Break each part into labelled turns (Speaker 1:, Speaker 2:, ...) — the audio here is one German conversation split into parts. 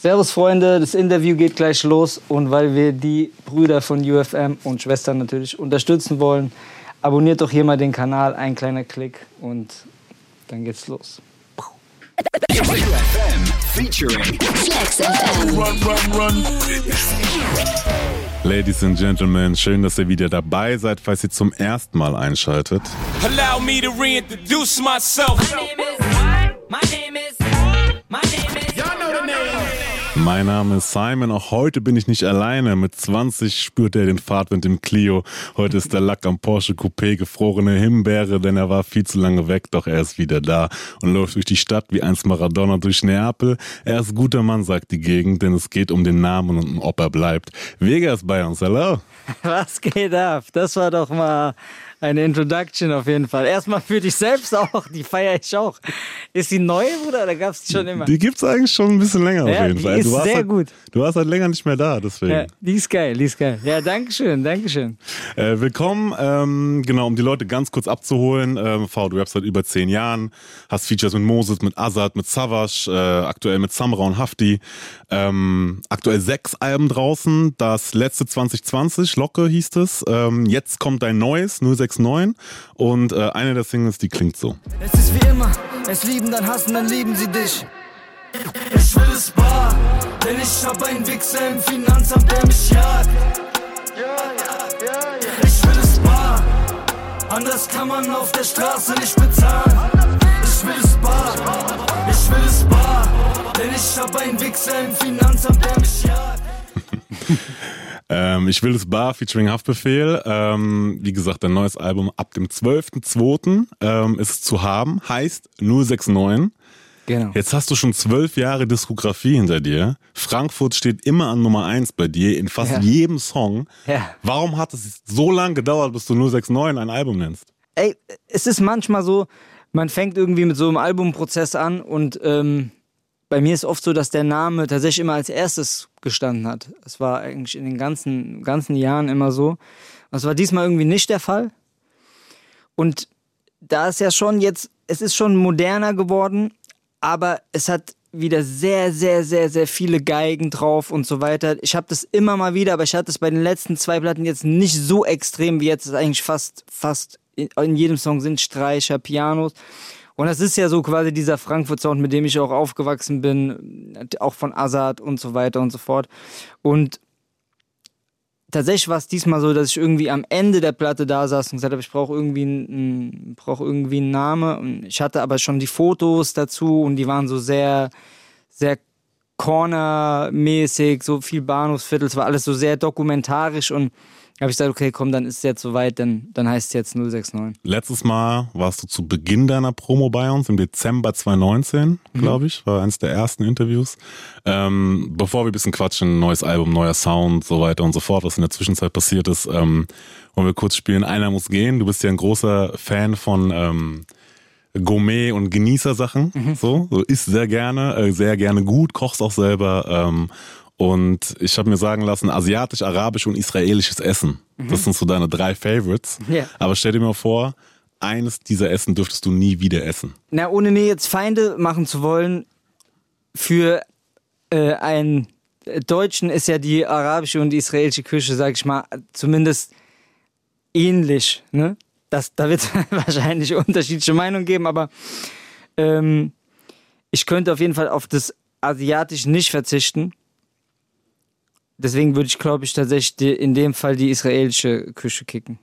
Speaker 1: Servus Freunde, das Interview geht gleich los und weil wir die Brüder von UFM und Schwestern natürlich unterstützen wollen, abonniert doch hier mal den Kanal, ein kleiner Klick und dann geht's los.
Speaker 2: UFM featuring
Speaker 3: Flex FM.
Speaker 2: Run, Run, Run.
Speaker 4: Ladies and Gentlemen, schön, dass ihr wieder dabei seid, falls ihr zum ersten Mal einschaltet.
Speaker 5: Allow me to reintroduce myself.
Speaker 4: Mein Name ist Simon, auch heute bin ich nicht alleine. Mit 20 spürt er den Fahrtwind im Clio. Heute ist der Lack am Porsche Coupé gefrorene Himbeere, denn er war viel zu lange weg, doch er ist wieder da und läuft durch die Stadt wie einst Maradona durch Neapel. Er ist guter Mann, sagt die Gegend, denn es geht um den Namen und ob er bleibt. Vega ist bei uns, hallo.
Speaker 1: Was geht ab? Das war doch mal eine Introduction auf jeden Fall. Erstmal für dich selbst auch, die feiere ich auch. Ist die neu, Bruder, oder gab es die schon immer?
Speaker 4: Die gibt's eigentlich schon ein bisschen länger
Speaker 1: Ja,
Speaker 4: auf jeden
Speaker 1: die
Speaker 4: Fall.
Speaker 1: ist
Speaker 4: du warst
Speaker 1: sehr
Speaker 4: halt,
Speaker 1: gut.
Speaker 4: Du warst halt länger nicht mehr da, deswegen.
Speaker 1: Ja, die ist geil, die ist geil. Ja, danke schön, danke schön.
Speaker 4: Äh, willkommen, ähm, genau, um die Leute ganz kurz abzuholen. Ähm, V, du rappst seit über zehn Jahren, hast Features mit Moses, mit Azad, mit Savage, äh, aktuell mit Samra und Hafti. Ähm, aktuell sechs Alben draußen, das letzte 2020, Locke hieß es. Ähm, jetzt kommt dein neues, 069 und äh, eine der Singles, die klingt so.
Speaker 6: Es ist wie immer, es lieben, dann hassen, dann lieben sie dich. Ich will es bar, denn ich hab einen Wichser im Finanzamt, der mich jagt. Ich will es bar, anders kann man auf der Straße nicht bezahlen. Ich will es bar, ich will es bar, denn ich hab einen Wichser im Finanzamt, der mich jagt.
Speaker 4: Ähm, ich will es Bar featuring Haftbefehl. Ähm, wie gesagt, ein neues Album ab dem 12.02. Ähm, ist zu haben, heißt 069.
Speaker 1: Genau.
Speaker 4: Jetzt hast du schon zwölf Jahre Diskografie hinter dir. Frankfurt steht immer an Nummer eins bei dir in fast
Speaker 1: Ja.
Speaker 4: jedem Song.
Speaker 1: Ja.
Speaker 4: Warum hat es so lange gedauert, bis du 069 ein Album nennst?
Speaker 1: Ey, es ist manchmal so, man fängt irgendwie mit so einem Albumprozess an und ähm, bei mir ist oft so, dass der Name tatsächlich immer als erstes gestanden hat. Es war eigentlich in den ganzen, ganzen Jahren immer so. Das war diesmal irgendwie nicht der Fall. Und da ist ja schon jetzt, es ist schon moderner geworden, aber es hat wieder sehr, sehr, sehr, sehr viele Geigen drauf und so weiter. Ich habe das immer mal wieder, aber ich hatte es bei den letzten zwei Platten jetzt nicht so extrem wie jetzt. Es ist eigentlich fast, fast in, in jedem Song sind Streicher, Pianos. Und das ist ja so quasi dieser Frankfurt-Sound, mit dem ich auch aufgewachsen bin, auch von Azad und so weiter und so fort. Und tatsächlich war es diesmal so, dass ich irgendwie am Ende der Platte da saß und gesagt habe, ich brauche irgendwie einen, brauche irgendwie einen Namen. Und ich hatte aber schon die Fotos dazu und die waren so sehr, sehr cornermäßig, so viel Bahnhofsviertel, es war alles so sehr dokumentarisch und habe ich gesagt, okay, komm, dann ist es jetzt soweit, dann, dann heißt es jetzt 069.
Speaker 4: Letztes Mal warst du zu Beginn deiner Promo bei uns, im Dezember 2019, glaube ich, war eines der ersten Interviews. Ähm, bevor wir ein bisschen quatschen, neues Album, neuer Sound, so weiter und so fort, was in der Zwischenzeit passiert ist, ähm, wollen wir kurz spielen. Einer muss gehen. Du bist ja ein großer Fan von ähm, Gourmet- und Genießersachen. So, so isst sehr gerne, äh, sehr gerne gut, kochst auch selber. Ähm, und ich habe mir sagen lassen, asiatisch, arabisch und israelisches Essen. Das sind so deine drei Favorites.
Speaker 1: Ja.
Speaker 4: Aber stell dir mal vor, eines dieser Essen dürftest du nie wieder essen.
Speaker 1: Na, ohne mir jetzt Feinde machen zu wollen, für äh, einen Deutschen ist ja die arabische und die israelische Küche, sag ich mal, zumindest ähnlich. Ne? Das, da wird es wahrscheinlich unterschiedliche Meinungen geben, aber ähm, ich könnte auf jeden Fall auf das Asiatisch nicht verzichten. Deswegen würde ich, glaube ich, tatsächlich in dem Fall die israelische Küche kicken.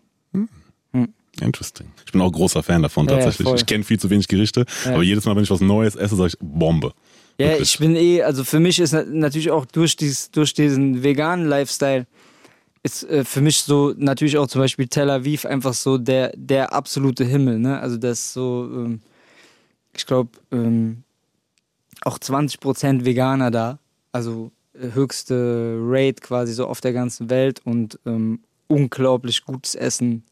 Speaker 4: Interesting. Ich bin auch großer Fan davon
Speaker 1: Ja,
Speaker 4: tatsächlich.
Speaker 1: voll.
Speaker 4: ich kenne viel zu wenig Gerichte, aber jedes Mal, wenn ich was Neues esse, sage ich Bombe.
Speaker 1: Ja,
Speaker 4: Wirklich.
Speaker 1: ich bin eh, also für mich ist na- natürlich auch durch, dies, durch diesen veganen Lifestyle ist äh, für mich so natürlich auch zum Beispiel Tel Aviv einfach so der, der absolute Himmel, ne? Also das ist so, ähm, ich glaube, ähm, auch 20% Veganer da, also höchste Rate quasi so auf der ganzen Welt und ähm, unglaublich gutes Essen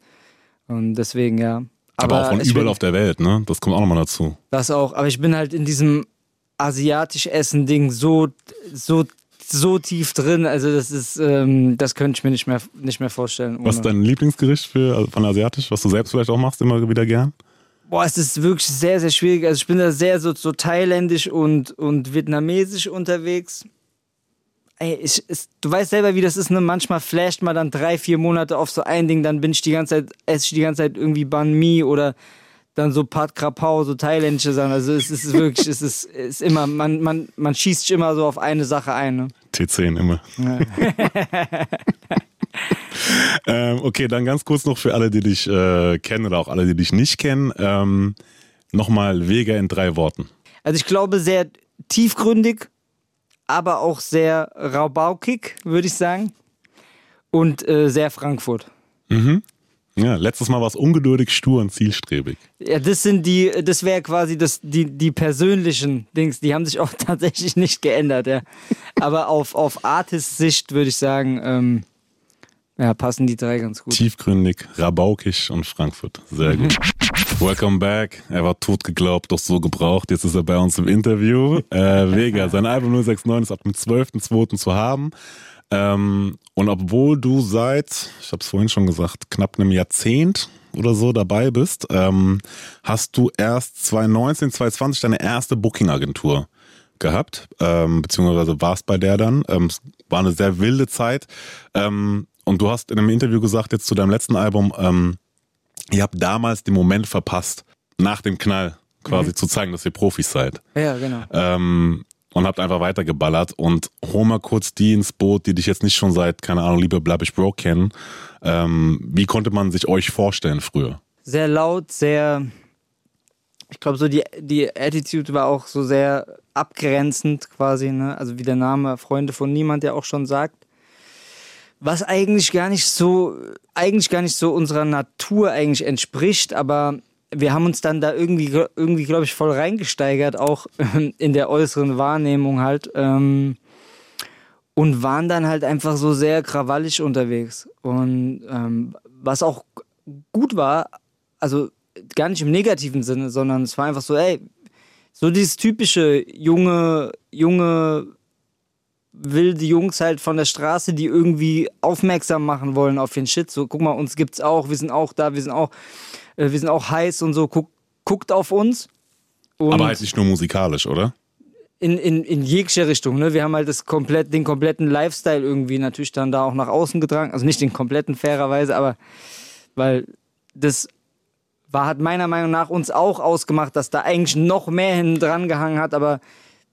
Speaker 1: und deswegen ja.
Speaker 4: Aber, auch von überall
Speaker 1: bin-
Speaker 4: auf der Welt, ne? Das kommt auch nochmal dazu.
Speaker 1: das auch, aber ich bin halt in diesem asiatisch Essen-Ding so, so, so tief drin. Also das ist, ähm, das könnte ich mir nicht mehr, nicht mehr vorstellen.
Speaker 4: Was ist
Speaker 1: ohne-
Speaker 4: dein Lieblingsgericht für, also von Asiatisch, was du selbst vielleicht auch machst, immer wieder gern?
Speaker 1: Boah, es ist wirklich sehr, sehr schwierig. Also ich bin da sehr so, so thailändisch und, und vietnamesisch unterwegs. Ey, ich, es, du weißt selber, wie das ist, ne? Manchmal flasht man dann drei, vier Monate auf so ein Ding, dann bin ich die ganze Zeit, esse ich die ganze Zeit irgendwie Banh Mi oder dann so Pat Krapau, so thailändische Sachen. Also es ist wirklich, es ist, ist immer, man, man, man schießt sich immer so auf eine Sache ein. Ne?
Speaker 4: T10 immer. ähm, okay, dann ganz kurz noch für alle, die dich äh, kennen oder auch alle, die dich nicht kennen. Ähm, Nochmal Vega in drei Worten.
Speaker 1: Also ich glaube sehr tiefgründig, aber auch sehr raubaukig, würde ich sagen. Und äh, sehr Frankfurt.
Speaker 4: Ja, letztes Mal war es ungeduldig, stur und zielstrebig.
Speaker 1: Ja, das sind die, das wäre quasi das, die, die persönlichen Dings, die haben sich auch tatsächlich nicht geändert, ja. Aber auf, auf Artist-Sicht würde ich sagen, ähm, ja, passen die drei ganz gut.
Speaker 4: Tiefgründig, rabaukig und Frankfurt. Sehr gut. Welcome back. Er war tot geglaubt, doch so gebraucht. Jetzt ist er bei uns im Interview. Äh, Vega, sein Album 069 ist ab dem 12.02. zu haben. Ähm, und obwohl du seit, ich habe es vorhin schon gesagt, knapp einem Jahrzehnt oder so dabei bist, ähm, hast du erst 2019, 2020 deine erste Booking-Agentur gehabt, ähm, beziehungsweise warst bei der dann. Ähm, es war eine sehr wilde Zeit. Ähm, und du hast in einem Interview gesagt, jetzt zu deinem letzten Album, ähm, ihr habt damals den Moment verpasst, nach dem Knall quasi zu zeigen, dass ihr Profis seid.
Speaker 1: Ja, genau.
Speaker 4: Ähm, und habt einfach weitergeballert und hol mal kurz die ins Boot, die dich jetzt nicht schon seit, keine Ahnung, liebe Blab ich Bro kennen. Ähm, wie konnte man sich euch vorstellen früher?
Speaker 1: Sehr laut, sehr, ich glaube so die, die Attitude war auch so sehr abgrenzend quasi, ne? Also wie der Name Freunde von Niemand ja auch schon sagt. Was eigentlich gar nicht so, eigentlich gar nicht so unserer Natur eigentlich entspricht, aber wir haben uns dann da irgendwie, irgendwie glaube ich, voll reingesteigert, auch in der äußeren Wahrnehmung halt. Ähm, und waren dann halt einfach so sehr krawallig unterwegs. Und ähm, was auch gut war, also gar nicht im negativen Sinne, sondern es war einfach so, ey, so dieses typische junge, junge, wilde Jungs halt von der Straße, die irgendwie aufmerksam machen wollen auf den Shit. So, guck mal, uns gibt's auch, wir sind auch da, wir sind auch, äh, wir sind auch heiß und so, guck, guckt auf uns. Und
Speaker 4: Aber halt nicht nur musikalisch, oder?
Speaker 1: in, in, in jeglicher Richtung. Ne? Wir haben halt das komplett, den kompletten Lifestyle irgendwie natürlich dann da auch nach außen getragen. Also nicht den kompletten fairerweise, aber weil das war, hat meiner Meinung nach uns auch ausgemacht, dass da eigentlich noch mehr hinten dran gehangen hat, aber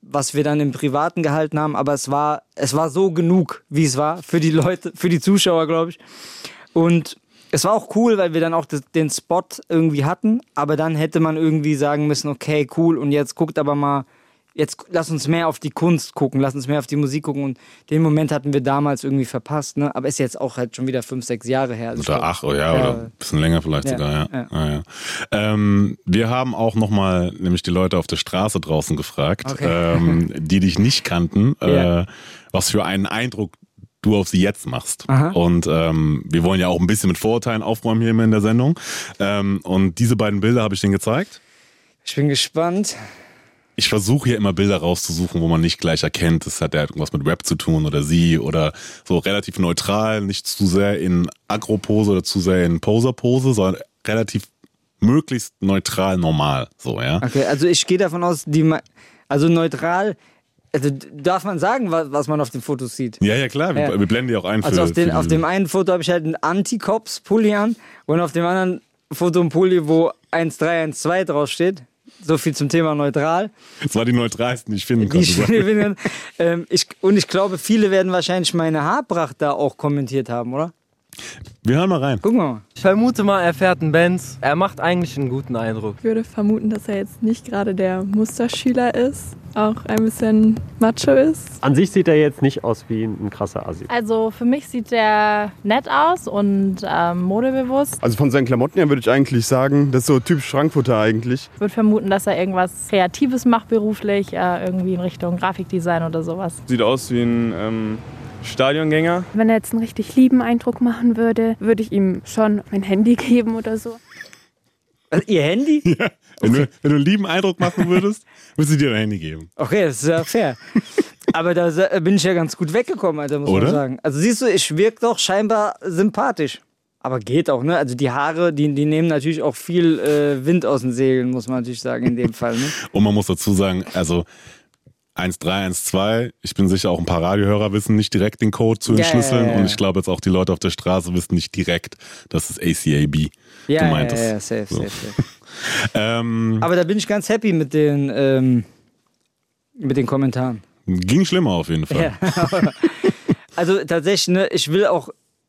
Speaker 1: was wir dann im Privaten gehalten haben, aber es war, es war so genug, wie es war, für die Leute, für die Zuschauer, glaube ich. Und es war auch cool, weil wir dann auch den Spot irgendwie hatten, aber dann hätte man irgendwie sagen müssen, okay, cool, und jetzt guckt aber mal, jetzt lass uns mehr auf die Kunst gucken, lass uns mehr auf die Musik gucken. Und den Moment hatten wir damals irgendwie verpasst, ne? Aber ist jetzt auch halt schon wieder fünf, sechs Jahre her. Also
Speaker 4: Oder
Speaker 1: glaub-
Speaker 4: ach, oh ja, oder ein bisschen länger vielleicht
Speaker 1: Ja,
Speaker 4: sogar, ja.
Speaker 1: ja.
Speaker 4: Ah, ja. Ähm, wir haben auch nochmal nämlich die Leute auf der Straße draußen gefragt,
Speaker 1: Okay.
Speaker 4: ähm, die dich nicht kannten, äh, was für einen Eindruck du auf sie jetzt machst.
Speaker 1: Aha.
Speaker 4: Und ähm, wir wollen ja auch ein bisschen mit Vorurteilen aufräumen hier immer in der Sendung. Ähm, und diese beiden Bilder habe ich denen gezeigt.
Speaker 1: Ich bin gespannt.
Speaker 4: Ich versuche hier immer Bilder rauszusuchen, wo man nicht gleich erkennt, das hat ja irgendwas mit Rap zu tun oder sie oder so relativ neutral, nicht zu sehr in Agro-Pose oder zu sehr in Poser-Pose, sondern relativ möglichst neutral normal, so, ja.
Speaker 1: Okay, also ich gehe davon aus, die, also neutral, also darf man sagen, was, was man auf den Fotos sieht?
Speaker 4: Ja, ja, klar, wir,
Speaker 1: Ja.
Speaker 4: wir blenden die auch ein für,
Speaker 1: Also auf, den, auf dem einen Foto habe ich halt einen Anti-Cops-Pulli an und auf dem anderen Foto ein Pulli, wo 1312 draufsteht. So viel zum Thema neutral.
Speaker 4: Das war die neutralsten, die ich finden
Speaker 1: Die
Speaker 4: konnte.
Speaker 1: ich finde, ähm, ich, und ich glaube, viele werden wahrscheinlich meine Haarpracht da auch kommentiert haben, oder?
Speaker 4: Wir hören mal rein.
Speaker 1: Gucken wir mal.
Speaker 3: Ich vermute mal, er fährt einen Benz. Er macht eigentlich einen guten Eindruck.
Speaker 7: Ich würde vermuten, dass er jetzt nicht gerade der Musterschüler ist, auch ein bisschen macho ist.
Speaker 8: An sich sieht er jetzt nicht aus wie ein krasser Assi.
Speaker 9: Also für mich sieht der nett aus und ähm, modebewusst.
Speaker 10: Also von seinen Klamotten her würde ich eigentlich sagen, das ist so typisch Frankfurter eigentlich.
Speaker 9: Ich würde vermuten, dass er irgendwas Kreatives macht beruflich, äh, irgendwie in Richtung Grafikdesign oder sowas.
Speaker 11: Sieht aus wie ein ähm, Stadiongänger.
Speaker 7: Wenn er jetzt einen richtig lieben Eindruck machen würde, würde ich ihm schon mein Handy geben oder so.
Speaker 1: Also, ihr Handy?
Speaker 4: Wenn, du, wenn du einen lieben Eindruck machen würdest, würdest du dir dein Handy geben.
Speaker 1: Okay, das ist ja fair. Aber da bin ich ja ganz gut weggekommen, Alter, muss
Speaker 4: Oder?
Speaker 1: man sagen. Also siehst du, ich wirke doch scheinbar sympathisch. Aber geht auch, ne? Also die Haare, die, die nehmen natürlich auch viel äh, Wind aus den Segeln, muss man natürlich sagen, in dem Fall. Ne?
Speaker 4: Und man muss dazu sagen, also 1312. Ich bin sicher, auch ein paar Radiohörer wissen nicht direkt den Code zu entschlüsseln.
Speaker 1: ja, ja,
Speaker 4: Und
Speaker 1: ja.
Speaker 4: ich glaube jetzt auch die Leute auf der Straße wissen nicht direkt, dass es ACAB
Speaker 1: Ja,
Speaker 4: gemeint
Speaker 1: ja,
Speaker 4: ist.
Speaker 1: ja, safe,
Speaker 4: So.
Speaker 1: safe, safe.
Speaker 4: Ähm,
Speaker 1: Aber da bin ich ganz happy mit den, ähm, mit den Kommentaren.
Speaker 4: ging schlimmer auf jeden Fall.
Speaker 1: Ja. also tatsächlich, ne, ich will auch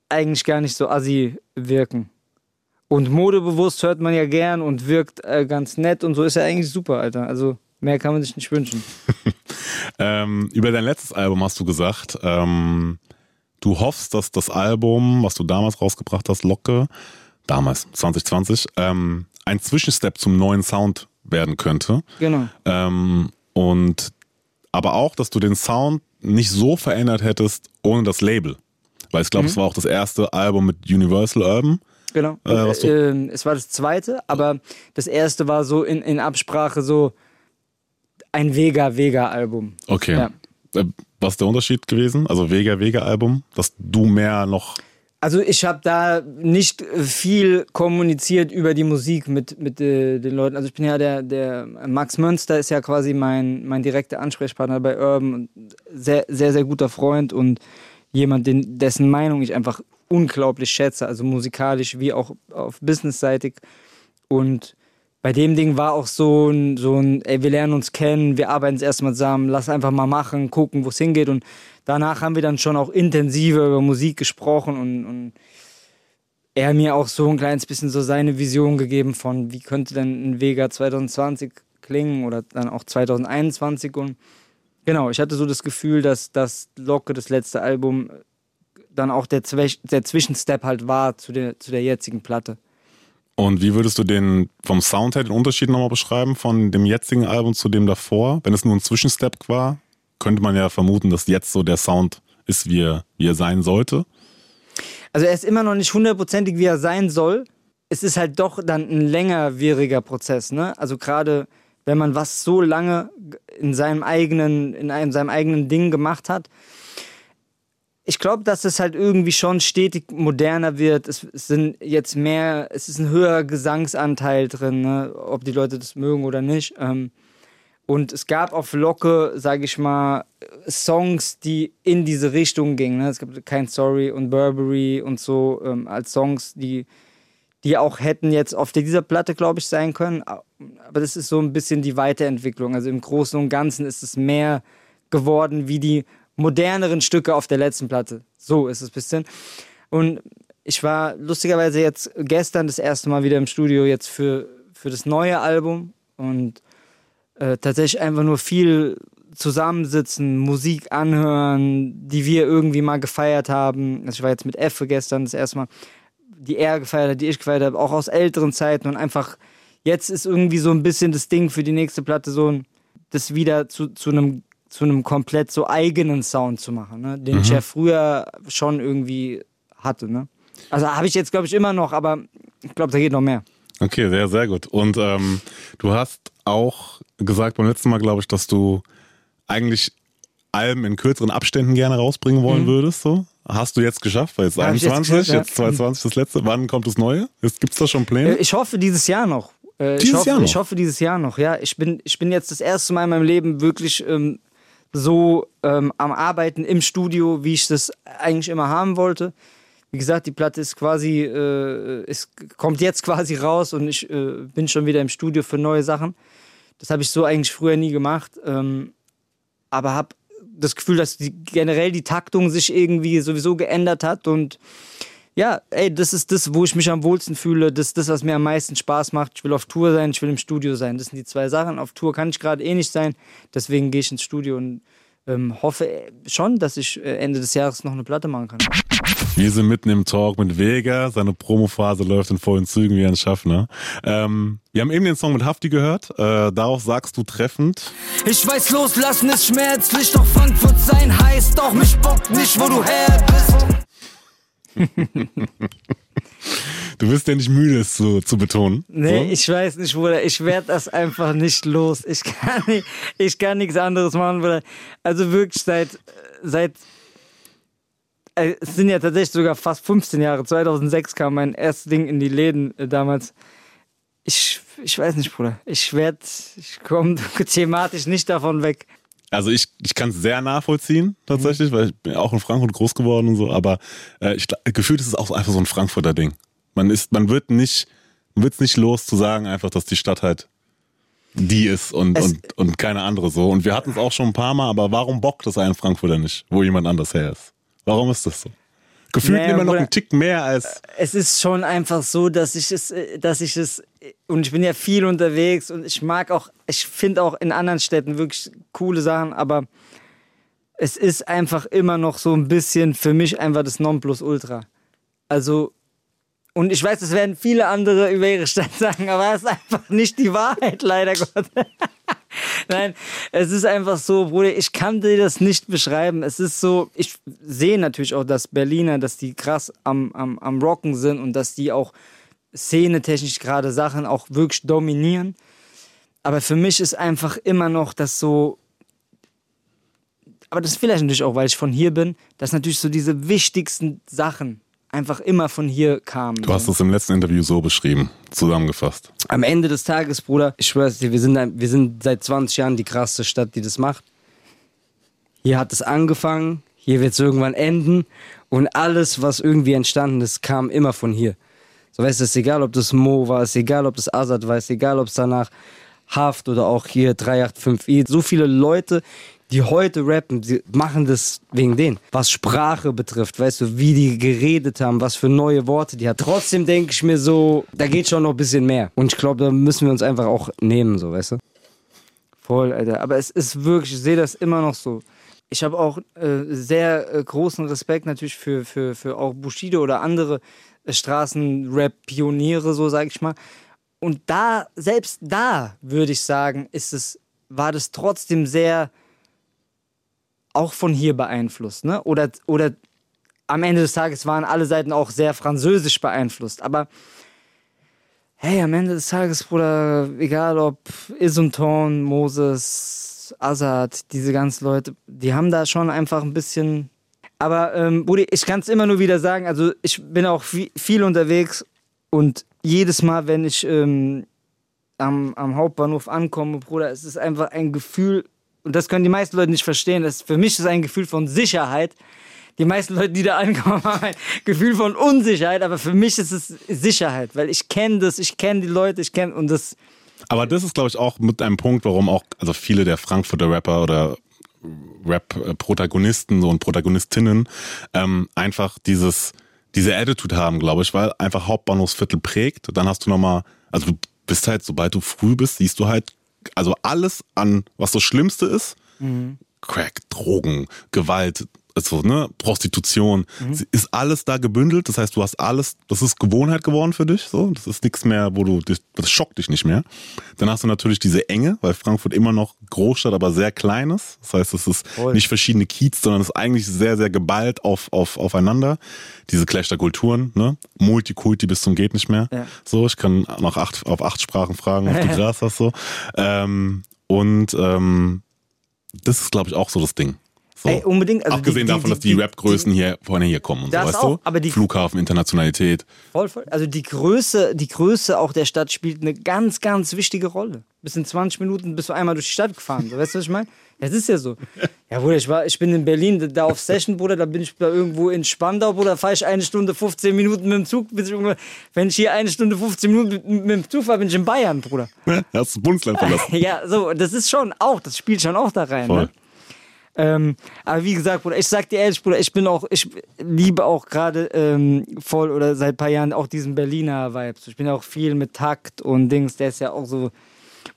Speaker 1: eigentlich gar nicht so assi wirken. Und modebewusst hört man ja gern und wirkt äh, ganz nett und so ist ja eigentlich super, Alter. Also mehr kann man sich nicht wünschen.
Speaker 4: Ähm, über dein letztes Album hast du gesagt, ähm, du hoffst, dass das Album, was du damals rausgebracht hast, Locke, damals, 2020, ähm, ein Zwischenstep zum neuen Sound werden könnte.
Speaker 1: Genau.
Speaker 4: Ähm, und aber auch, dass du den Sound nicht so verändert hättest ohne das Label. Weil ich glaube,
Speaker 1: Mhm.
Speaker 4: es war auch das erste Album mit Universal Urban.
Speaker 1: Genau.
Speaker 4: Äh, du-
Speaker 1: ähm, es war das zweite, aber das erste war so in, in Absprache so ein Vega-Vega-Album.
Speaker 4: Okay.
Speaker 1: Ja.
Speaker 4: Äh, Was ist der Unterschied gewesen? Also Vega Vega Album, dass du mehr noch
Speaker 1: Also ich habe da nicht äh, viel kommuniziert über die Musik mit, mit äh, den Leuten. Also ich bin ja der, der Max Münster ist ja quasi mein, mein direkter Ansprechpartner bei Urban und sehr, sehr, sehr guter Freund und jemand, den, dessen Meinung ich einfach unglaublich schätze, also musikalisch wie auch auf businessseitig. Und bei dem Ding war auch so ein, so ein, ey, wir lernen uns kennen, wir arbeiten es erstmal zusammen, lass einfach mal machen, gucken, wo es hingeht. Und danach haben wir dann schon auch intensiver über Musik gesprochen und, und er mir auch so ein kleines bisschen so seine Vision gegeben von, wie könnte denn ein Vega 2020 klingen oder dann auch 2021. Und genau, ich hatte so das Gefühl, dass das Locke, das letzte Album, dann auch der, Zwe der Zwischenstep halt war zu der, zu der jetzigen Platte.
Speaker 4: Und wie würdest du den vom Sound her den Unterschied nochmal beschreiben von dem jetzigen Album zu dem davor? Wenn es nur ein Zwischenstep war, könnte man ja vermuten, dass jetzt so der Sound ist, wie er, wie er sein sollte.
Speaker 1: Also er ist immer noch nicht hundertprozentig, wie er sein soll. Es ist halt doch dann ein längerwieriger Prozess, ne? Also gerade wenn man was so lange in seinem eigenen, in einem, seinem eigenen Ding gemacht hat. Ich glaube, dass es halt irgendwie schon stetig moderner wird. Es, es sind jetzt mehr, es ist ein höherer Gesangsanteil drin, ne? ob die Leute das mögen oder nicht. Ähm, und es gab auf Locke, sage ich mal, Songs, die in diese Richtung gingen. Ne? Es gab Kein Sorry und Burberry und so ähm, als Songs, die, die auch hätten jetzt auf dieser Platte, glaube ich, sein können. Aber das ist so ein bisschen die Weiterentwicklung. Also im Großen und Ganzen ist es mehr geworden wie die moderneren Stücke auf der letzten Platte. So ist es ein bisschen. Und ich war lustigerweise jetzt gestern das erste Mal wieder im Studio jetzt für, für das neue Album und äh, tatsächlich einfach nur viel zusammensitzen, Musik anhören, die wir irgendwie mal gefeiert haben. Also ich war jetzt mit F gestern das erste Mal, die er gefeiert hat, die ich gefeiert habe, auch aus älteren Zeiten und einfach jetzt ist irgendwie so ein bisschen das Ding für die nächste Platte so, das wieder zu, zu einem zu einem komplett so eigenen Sound zu machen, ne? den
Speaker 4: Mhm.
Speaker 1: ich ja früher schon irgendwie hatte. Ne? Also habe ich jetzt, glaube ich, immer noch, aber ich glaube, da geht noch mehr.
Speaker 4: Okay, sehr, sehr gut. Und ähm, du hast auch gesagt beim letzten Mal, glaube ich, dass du eigentlich Alben in kürzeren Abständen gerne rausbringen wollen
Speaker 1: Mhm.
Speaker 4: würdest. So. Hast du jetzt geschafft, weil jetzt
Speaker 1: Hab ich jetzt
Speaker 4: 21, jetzt,
Speaker 1: geschafft, ja.
Speaker 4: 2020 das letzte. Wann kommt das Neue? Gibt es da schon
Speaker 1: Äh,
Speaker 4: Pläne?
Speaker 1: Ich hoffe dieses Jahr noch. Äh, ich,
Speaker 4: Dieses
Speaker 1: hoffe,
Speaker 4: Jahr noch?
Speaker 1: ich hoffe dieses Jahr noch, ja. Ich bin, ich bin jetzt das erste Mal in meinem Leben wirklich ähm, so ähm, am Arbeiten im Studio, wie ich das eigentlich immer haben wollte. Wie gesagt, die Platte ist quasi, äh, ist, kommt jetzt quasi raus und ich äh, bin schon wieder im Studio für neue Sachen. Das habe ich so eigentlich früher nie gemacht. Ähm, aber habe das Gefühl, dass die, generell die Taktung sich irgendwie sowieso geändert hat und ja, ey, das ist das, wo ich mich am wohlsten fühle. Das ist das, was mir am meisten Spaß macht. Ich will auf Tour sein, ich will im Studio sein. Das sind die zwei Sachen. Auf Tour kann ich gerade eh nicht sein. Deswegen gehe ich ins Studio und ähm, hoffe äh, schon, dass ich äh, Ende des Jahres noch eine Platte machen kann.
Speaker 4: Wir sind mitten im Talk mit Vega. Seine Promophase läuft in vollen Zügen wie ein Schaffner. Ähm, wir haben eben den Song mit Hafti gehört. Äh, darauf sagst du treffend.
Speaker 6: Ich weiß, loslassen ist schmerzlich, doch Frankfurt sein heißt doch, mich bockt nicht, wo du her bist.
Speaker 4: Du bist ja nicht müde, es zu, zu betonen.
Speaker 1: Nee,
Speaker 4: So?
Speaker 1: ich weiß nicht, Bruder. Ich werde das einfach nicht los. Ich kann, nicht, ich kann nichts anderes machen, Bruder. Also wirklich seit, seit äh, es sind ja tatsächlich sogar fast 15 Jahre. 2006 kam mein erstes Ding in die Läden äh, damals. Ich, ich weiß nicht, Bruder. Ich werde, ich komme thematisch nicht davon weg.
Speaker 4: Also ich, ich kann es sehr nachvollziehen, tatsächlich, weil ich bin auch in Frankfurt groß geworden und so, aber äh, ich, gefühlt ist es auch einfach so ein Frankfurter Ding. Man ist, man wird nicht, man wird's nicht los zu sagen, einfach, dass die Stadt halt die ist und,
Speaker 1: Es-
Speaker 4: und, und keine andere so. Und wir hatten es auch schon ein paar Mal, aber warum bockt das einen Frankfurter nicht, wo jemand anders her ist? Warum ist das so? Gefühlt
Speaker 1: Naja,
Speaker 4: immer noch einen Tick mehr als.
Speaker 1: Es ist schon einfach so, dass ich es, dass ich es, und ich bin ja viel unterwegs und ich mag auch, ich finde auch in anderen Städten wirklich coole Sachen, aber es ist einfach immer noch so ein bisschen für mich einfach das Nonplusultra. Also, und ich weiß, das werden viele andere über ihre Stadt sagen, aber das ist einfach nicht die Wahrheit, leider Gott. Nein, es ist einfach so, Bruder, ich kann dir das nicht beschreiben. Es ist so, ich sehe natürlich auch, dass Berliner, dass die krass am, am, am Rocken sind und dass die auch szenetechnisch gerade Sachen auch wirklich dominieren. Aber für mich ist einfach immer noch das so, aber das ist vielleicht natürlich auch, weil ich von hier bin, dass natürlich so diese wichtigsten Sachen einfach immer von hier kamen.
Speaker 4: Du hast es im letzten Interview so beschrieben, zusammengefasst.
Speaker 12: Am Ende des Tages, Bruder, ich schwör's dir, wir sind, wir sind seit 20 Jahren die krasseste Stadt, die das macht. Hier hat es angefangen, hier wird es irgendwann enden und alles, was irgendwie entstanden ist, kam immer von hier. So weißt du, es ist egal, ob das Mo war, es ist egal, ob das Azad war, es ist egal, ob es danach Haft oder auch hier 385i. So viele Leute, die heute rappen, die machen das wegen denen. Was Sprache betrifft, weißt du, wie die geredet haben, was für neue Worte die hat. Trotzdem denke ich mir so, da geht schon noch ein bisschen mehr. Und ich glaube, da müssen wir uns einfach auch nehmen, so, weißt du?
Speaker 1: Voll, Alter. Aber es ist wirklich, ich sehe das immer noch so. Ich habe auch äh, sehr äh, großen Respekt natürlich für, für, für auch Bushido oder andere äh, Straßenrap-Pioniere, so sage ich mal. Und da, selbst da, würde ich sagen, ist es, war das trotzdem sehr auch von hier beeinflusst, ne? Oder, oder am Ende des Tages waren alle Seiten auch sehr französisch beeinflusst. Aber hey, am Ende des Tages, Bruder, egal ob Isumton, Moses, Azad, diese ganzen Leute, die haben da schon einfach ein bisschen. Aber, ähm, Brudi, ich kann es immer nur wieder sagen, also ich bin auch vi- viel unterwegs und jedes Mal, wenn ich ähm, am, am Hauptbahnhof ankomme, Bruder, es ist einfach ein Gefühl, und das können die meisten Leute nicht verstehen, das, für mich ist es ein Gefühl von Sicherheit. Die meisten Leute, die da ankommen, haben ein Gefühl von Unsicherheit, aber für mich ist es Sicherheit, weil ich kenne das, ich kenne die Leute, ich kenne und das.
Speaker 4: Aber das ist, glaube ich, auch mit einem Punkt, warum auch also viele der Frankfurter Rapper oder Rap-Protagonisten so und Protagonistinnen ähm, einfach dieses diese Attitude haben, glaube ich, weil einfach Hauptbahnhofsviertel prägt. Dann hast du nochmal, also du bist halt, sobald du früh bist, siehst du halt, also alles an, was das Schlimmste ist, Crack, Drogen, Gewalt, also ne, Prostitution,
Speaker 1: Mhm.
Speaker 4: ist alles da gebündelt. Das heißt, du hast alles, das ist Gewohnheit geworden für dich. So, das ist nichts mehr, wo du, dich- das schockt dich nicht mehr. Dann hast du natürlich diese Enge, weil Frankfurt immer noch Großstadt, aber sehr klein ist. Das heißt, es ist
Speaker 1: Voll.
Speaker 4: nicht verschiedene Kiez, sondern es ist eigentlich sehr, sehr geballt auf, auf, aufeinander. Diese Clash der Kulturen, ne? Multikulti bis zum geht nicht mehr.
Speaker 1: Ja.
Speaker 4: So, ich kann noch acht, auf acht Sprachen fragen, ob du Gras hast, so. Ähm, und ähm, das ist, glaube ich, auch so das Ding. So.
Speaker 1: Ey, unbedingt. Also
Speaker 4: Abgesehen
Speaker 1: die, die,
Speaker 4: davon, dass die,
Speaker 1: die
Speaker 4: Rap-Größen hier vorne hier kommen und so, weißt
Speaker 1: auch,
Speaker 4: du?
Speaker 1: aber die-
Speaker 4: Flughafen, Internationalität.
Speaker 1: Voll, voll. Also die Größe, die Größe auch der Stadt spielt eine ganz, ganz wichtige Rolle. Bis in 20 Minuten bist du einmal durch die Stadt gefahren. So, weißt du, was ich meine? Das ist ja so. Ja, Bruder, ich, war, ich bin in Berlin, da auf Session, Bruder, da bin ich da irgendwo in Spandau, Bruder, fahre ich eine Stunde 15 Minuten mit dem Zug. Bis ich wenn ich hier eine Stunde 15 Minuten mit, mit dem Zug fahre, bin ich in Bayern, Bruder.
Speaker 4: Hast du Bundesland verlassen.
Speaker 1: Ja, so, das ist schon auch, das spielt schon auch da rein.
Speaker 4: Voll.
Speaker 1: Ne? Ähm, aber wie gesagt, Bruder, ich sag dir ehrlich, Bruder, ich bin auch, ich liebe auch gerade ähm, voll oder seit ein paar Jahren auch diesen Berliner Vibes. Ich bin auch viel mit Takt und Dings, der ist ja auch so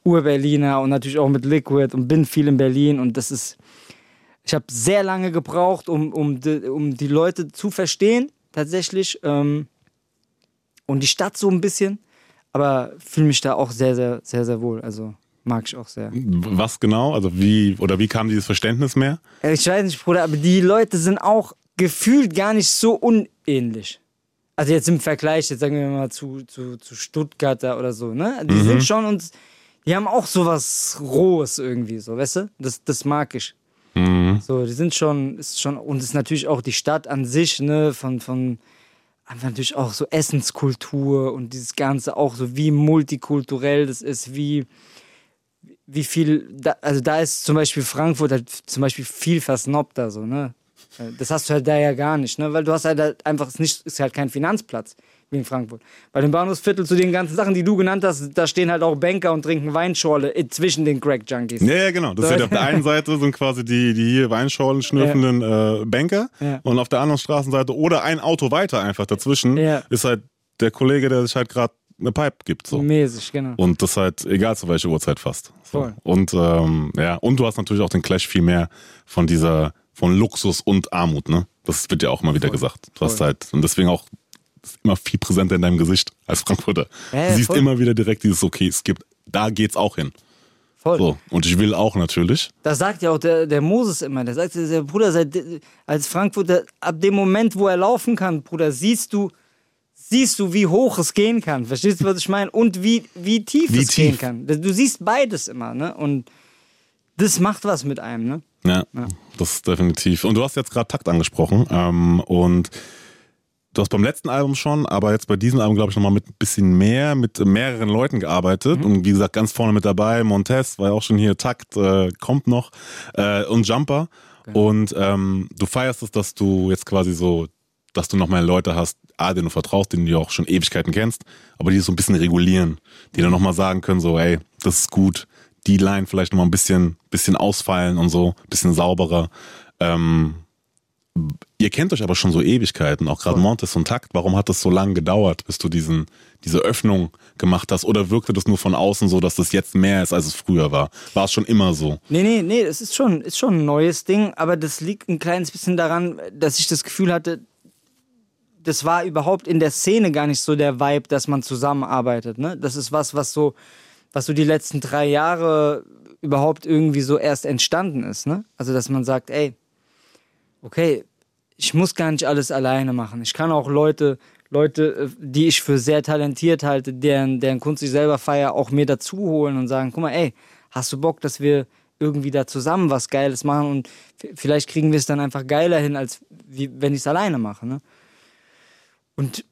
Speaker 1: Ur-Berliner und natürlich auch mit Liquid und bin viel in Berlin und das ist, ich habe sehr lange gebraucht, um, um, die, um die Leute zu verstehen, tatsächlich. Ähm, und die Stadt so ein bisschen, aber fühle mich da auch sehr, sehr, sehr, sehr wohl. Also mag ich auch sehr.
Speaker 4: Was genau? Also wie, oder wie kam dieses Verständnis mehr?
Speaker 1: Ich weiß nicht, Bruder, aber die Leute sind auch gefühlt gar nicht so unähnlich. Also jetzt im Vergleich, jetzt sagen wir mal zu, zu, zu Stuttgarter oder so, ne? Die
Speaker 4: Mhm.
Speaker 1: sind schon uns, die haben auch sowas Rohes irgendwie, so, weißt du? Das, das mag ich.
Speaker 4: Mhm.
Speaker 1: So, die sind schon, ist schon, und es ist natürlich auch die Stadt an sich, ne, von, von, einfach natürlich auch so Essenskultur und dieses Ganze auch so, wie multikulturell das ist, wie, wie viel, da, also da ist zum Beispiel Frankfurt halt zum Beispiel viel versnobter so, ne? Das hast du halt da ja gar nicht, ne? Weil du hast halt, halt einfach, es ist nicht, ist halt kein Finanzplatz wie in Frankfurt. Bei dem Bahnhofsviertel zu den ganzen Sachen, die du genannt hast, da stehen halt auch Banker und trinken Weinschorle äh, zwischen den Crack-Junkies.
Speaker 4: Ja, ja, genau. Das ist ja auf der einen Seite sind quasi die, die hier Weinschorlen schnüffelnden äh, Banker
Speaker 1: Ja.
Speaker 4: und auf der anderen Straßenseite oder ein Auto weiter einfach dazwischen
Speaker 1: Ja.
Speaker 4: ist halt der Kollege, der sich halt gerade eine Pipe gibt. So.
Speaker 1: Mäßig, genau.
Speaker 4: Und das halt egal zu welcher Uhrzeit fast. So.
Speaker 1: Voll.
Speaker 4: Und ähm, ja, und du hast natürlich auch den Clash viel mehr von dieser, von Luxus und Armut, ne? Das wird ja auch immer wieder gesagt. Du hast
Speaker 1: Voll.
Speaker 4: halt, und deswegen auch ist immer viel präsenter in deinem Gesicht als Frankfurter.
Speaker 1: Ja,
Speaker 4: du siehst
Speaker 1: voll.
Speaker 4: immer wieder direkt dieses, okay, es gibt, da geht's auch hin.
Speaker 1: Voll.
Speaker 4: So. Und ich will auch natürlich.
Speaker 1: Das sagt ja auch der, der Moses immer. Der sagt, der Bruder, seit, als Frankfurter, ab dem Moment, wo er laufen kann, Bruder, siehst du, siehst du, wie hoch es gehen kann. Verstehst du, was ich meine? Und wie, wie tief
Speaker 4: Wie
Speaker 1: es gehen
Speaker 4: tief.
Speaker 1: kann. Du siehst beides immer, ne? Und das macht was mit einem, ne?
Speaker 4: Ja, das ist definitiv. Und du hast jetzt gerade Takt angesprochen. Ähm, und du hast beim letzten Album schon, aber jetzt bei diesem Album, glaube ich, nochmal mit ein bisschen mehr, mit mehreren Leuten gearbeitet.
Speaker 1: Mhm.
Speaker 4: Und wie gesagt, ganz vorne mit dabei. Montez war ja auch schon hier, Takt äh, kommt noch. Äh, und Jumper.
Speaker 1: Genau.
Speaker 4: Und ähm, du feierst es, dass du jetzt quasi so, dass du noch mal Leute hast, A, denen du vertraust, denen du auch schon Ewigkeiten kennst, aber die so ein bisschen regulieren, die dann nochmal sagen können, so, ey, das ist gut, die Line vielleicht nochmal ein bisschen, bisschen ausfallen und so, bisschen sauberer. Ähm, ihr kennt euch aber schon so Ewigkeiten, auch gerade Montes und Takt. Warum hat das so lange gedauert, bis du diesen, diese Öffnung gemacht hast? Oder wirkte das nur von außen so, dass das jetzt mehr ist, als es früher war? War es schon immer so?
Speaker 1: Nee, nee, nee, es ist schon, ist schon ein neues Ding, aber das liegt ein kleines bisschen daran, dass ich das Gefühl hatte, das war überhaupt in der Szene gar nicht so der Vibe, dass man zusammenarbeitet. Ne? Das ist was, was so, was so die letzten drei Jahre überhaupt irgendwie so erst entstanden ist. Ne? Also, dass man sagt, ey, okay, ich muss gar nicht alles alleine machen. Ich kann auch Leute, Leute, äh, die ich für sehr talentiert halte, deren, deren Kunst ich selber feiere, auch mir dazu holen und sagen, guck mal, ey, hast du Bock, dass wir irgendwie da zusammen was Geiles machen und vielleicht kriegen wir es dann einfach geiler hin, als wie, wenn ich es alleine mache. Ne? Und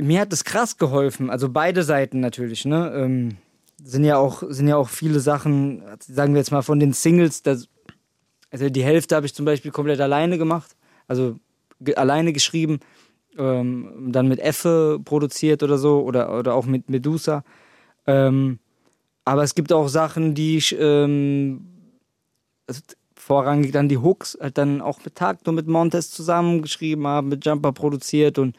Speaker 1: mir hat das krass geholfen, also beide Seiten natürlich, ne? Ähm, sind ja auch, sind ja auch viele Sachen, sagen wir jetzt mal von den Singles, das, also die Hälfte habe ich zum Beispiel komplett alleine gemacht, also ge alleine geschrieben, ähm, dann mit Effe produziert oder so, oder, oder auch mit Medusa. Ähm, aber es gibt auch Sachen, die ich ähm, also vorrangig dann die Hooks halt dann auch mit Takt und mit Montes zusammengeschrieben habe, mit Jumper produziert und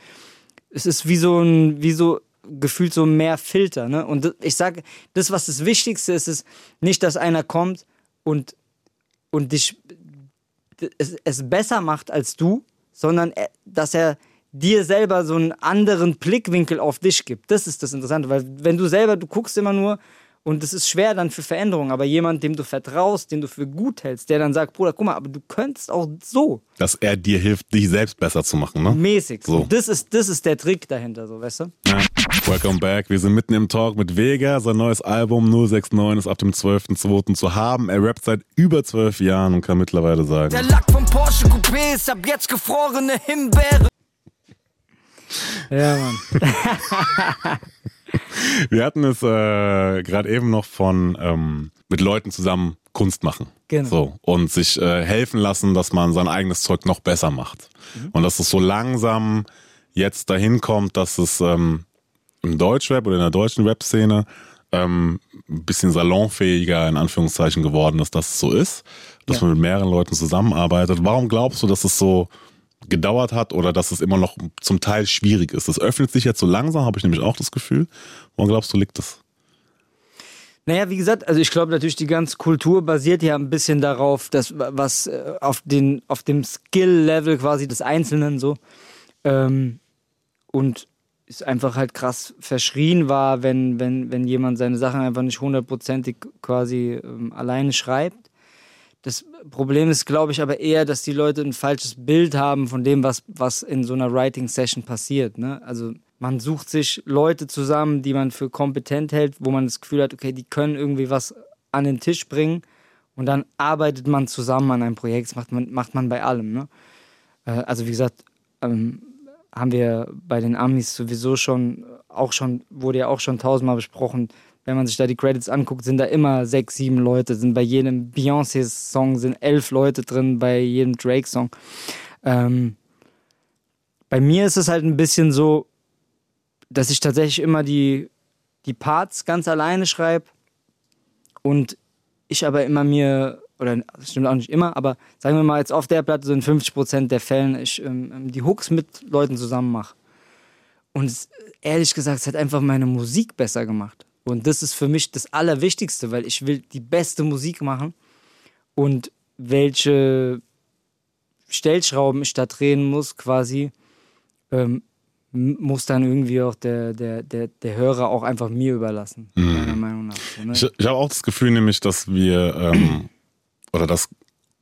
Speaker 1: es ist wie so ein, wie so gefühlt so mehr Filter, ne? Und ich sage, das, was das Wichtigste ist, ist nicht, dass einer kommt und, und dich es, es besser macht als du, sondern er, dass er dir selber so einen anderen Blickwinkel auf dich gibt. Das ist das Interessante, weil wenn du selber, du guckst immer nur und es ist schwer dann für Veränderungen, aber jemand, dem du vertraust, den du für gut hältst, der dann sagt, Bruder, guck mal, aber du könntest auch so
Speaker 4: Dass er dir hilft, dich selbst besser zu machen, ne?
Speaker 1: mäßig.
Speaker 4: So.
Speaker 1: So. Das, ist, das ist der Trick dahinter, so, weißt du?
Speaker 4: Ja. Welcome back. Wir sind mitten im Talk mit Vega. Sein neues Album 069 ist ab dem 12.02. zu haben. Er rappt seit über zwölf Jahren und kann mittlerweile sagen.
Speaker 6: Der Lack vom Porsche Coupé ist ab jetzt gefrorene Himbeere.
Speaker 1: Ja, Mann.
Speaker 4: Wir hatten es äh, gerade eben noch von ähm, mit Leuten zusammen Kunst machen.
Speaker 1: Genau.
Speaker 4: So, und sich äh, helfen lassen, dass man sein eigenes Zeug noch besser macht. Und dass es so langsam jetzt dahin kommt, dass es ähm, im Deutschrap oder in der deutschen Rap-Szene ähm, ein bisschen salonfähiger in Anführungszeichen geworden ist, dass es so ist, dass
Speaker 1: Ja.
Speaker 4: man mit mehreren Leuten zusammenarbeitet. Warum glaubst du, dass es so gedauert hat oder dass es immer noch zum Teil schwierig ist? Das öffnet sich jetzt so langsam, habe ich nämlich auch das Gefühl. Warum glaubst du, liegt das?
Speaker 1: Naja, wie gesagt, also ich glaube natürlich, die ganze Kultur basiert ja ein bisschen darauf, dass was äh, auf, den, auf dem Skill-Level quasi des Einzelnen so ähm, und es einfach halt krass verschrien war, wenn, wenn, wenn jemand seine Sachen einfach nicht hundertprozentig quasi ähm, alleine schreibt. Das Problem ist, glaube ich, aber eher, dass die Leute ein falsches Bild haben von dem, was, was in so einer Writing-Session passiert. Ne? Also man sucht sich Leute zusammen, die man für kompetent hält, wo man das Gefühl hat, okay, die können irgendwie was an den Tisch bringen und dann arbeitet man zusammen an einem Projekt. Das macht man, macht man bei allem. Ne? Äh, Also wie gesagt, ähm, haben wir bei den Amis sowieso schon, auch schon, wurde ja auch schon tausendmal besprochen, wenn man sich da die Credits anguckt, sind da immer sechs, sieben Leute. Sind bei jedem Beyoncé-Song sind elf Leute drin, bei jedem Drake-Song. Ähm, bei mir ist es halt ein bisschen so, dass ich tatsächlich immer die, die Parts ganz alleine schreibe und ich aber immer mir, oder das stimmt auch nicht immer, aber sagen wir mal jetzt auf der Platte so in 50% der Fällen ich ähm, die Hooks mit Leuten zusammen mache. Und es, ehrlich gesagt, es hat einfach meine Musik besser gemacht. Und das ist für mich das Allerwichtigste, weil ich will die beste Musik machen. Und welche Stellschrauben ich da drehen muss, quasi, ähm, muss dann irgendwie auch der, der, der, der Hörer auch einfach mir überlassen, meiner Meinung nach. So, ne?
Speaker 4: Ich, ich habe auch das Gefühl nämlich, dass wir, ähm, oder dass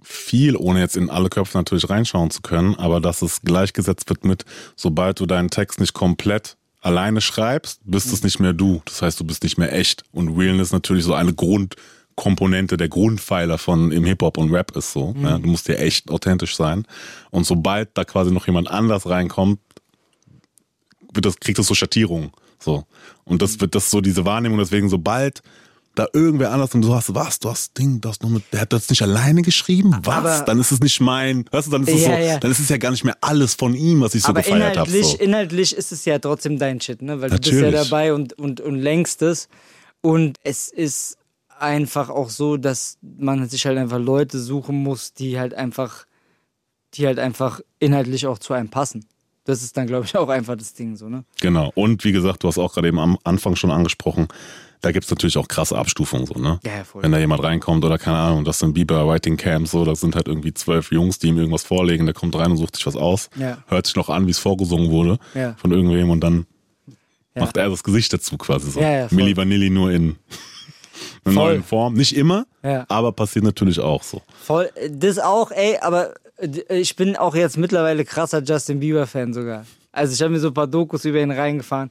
Speaker 4: viel, ohne jetzt in alle Köpfe natürlich reinschauen zu können, aber dass es gleichgesetzt wird mit, sobald du deinen Text nicht komplett alleine schreibst, bist es nicht mehr du. Das heißt, du bist nicht mehr echt. Und Realness ist natürlich so eine Grundkomponente, der Grundpfeiler von im Hip-Hop und Rap ist so.
Speaker 13: Mhm.
Speaker 4: Ja, du musst dir echt authentisch sein. Und sobald da quasi noch jemand anders reinkommt, wird das, kriegt das so Schattierungen. So. Und das wird das so diese Wahrnehmung, deswegen, sobald da irgendwer anders und du hast, was, du hast Ding, du hast noch mit, der hat das nicht alleine geschrieben? Was?
Speaker 1: Aber-
Speaker 4: dann ist es nicht mein, weißt du, dann ist es
Speaker 1: Ja,
Speaker 4: so,
Speaker 1: ja.
Speaker 4: dann ist es ja gar nicht mehr alles von ihm, was ich so
Speaker 1: aber
Speaker 4: gefeiert habe.
Speaker 1: inhaltlich,
Speaker 4: So.
Speaker 1: inhaltlich ist es ja trotzdem dein Shit, ne? Weil du bist ja
Speaker 4: Natürlich.
Speaker 1: dabei und, und, und lenkst es. Und es ist einfach auch so, dass man sich halt einfach Leute suchen muss, die halt einfach, die halt einfach inhaltlich auch zu einem passen. Das ist dann, glaube ich, auch einfach das Ding so, ne?
Speaker 4: Genau. Und wie gesagt, du hast auch gerade eben am Anfang schon angesprochen, da gibt's natürlich auch krasse Abstufungen so, ne?
Speaker 1: Ja, ja, voll.
Speaker 4: Wenn da jemand reinkommt oder keine Ahnung, das sind Bieber Writing Camps, so, da sind halt irgendwie zwölf Jungs, die ihm irgendwas vorlegen, der kommt rein und sucht sich was aus,
Speaker 1: Ja.
Speaker 4: hört sich noch an, wie es vorgesungen wurde
Speaker 1: Ja.
Speaker 4: von irgendwem und dann macht er das Gesicht dazu quasi so.
Speaker 1: Ja, ja, voll.
Speaker 4: Milli Vanilli nur in einer neuen Form. Nicht immer,
Speaker 1: Ja.
Speaker 4: aber passiert natürlich auch so.
Speaker 1: Voll, das auch, ey, aber äh, ich bin auch jetzt mittlerweile krasser Justin Bieber-Fan sogar. Also ich habe mir so ein paar Dokus über ihn reingefahren.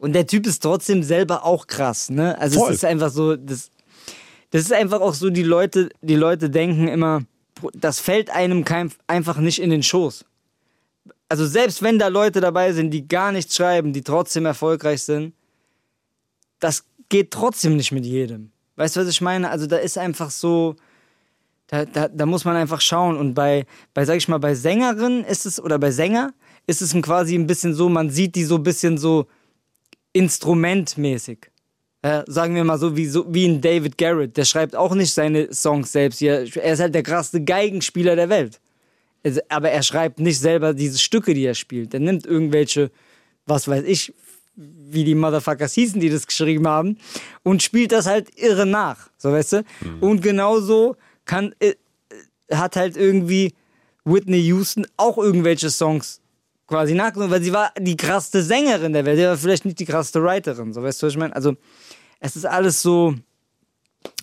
Speaker 1: Und der Typ ist trotzdem selber auch krass, ne? Also
Speaker 13: Voll.
Speaker 1: es ist einfach so, das, das ist einfach auch so, die Leute, die Leute denken immer, das fällt einem kein, einfach nicht in den Schoß. Also selbst wenn da Leute dabei sind, die gar nichts schreiben, die trotzdem erfolgreich sind, das geht trotzdem nicht mit jedem. Weißt du, was ich meine? Also da ist einfach so, da, da, da muss man einfach schauen. Und bei, bei, sag ich mal, bei Sängerinnen ist es, oder bei Sänger, ist es quasi ein bisschen so, man sieht die so ein bisschen so instrumentmäßig. Äh, sagen wir mal so wie, so wie ein David Garrett, der schreibt auch nicht seine Songs selbst. Er, ist halt der krasseste Geigenspieler der Welt. Aber er schreibt nicht selber diese Stücke, die er spielt. Er nimmt irgendwelche, was weiß ich, wie die Motherfuckers hießen, die das geschrieben haben, und spielt das halt irre nach. So weißt du? Und genauso kann, äh, hat halt irgendwie Whitney Houston auch irgendwelche Songs quasi nachgesungen, weil sie war die krasseste Sängerin der Welt, sie war vielleicht nicht die krasseste Writerin, so weißt du, was ich meine? Also, es ist alles so,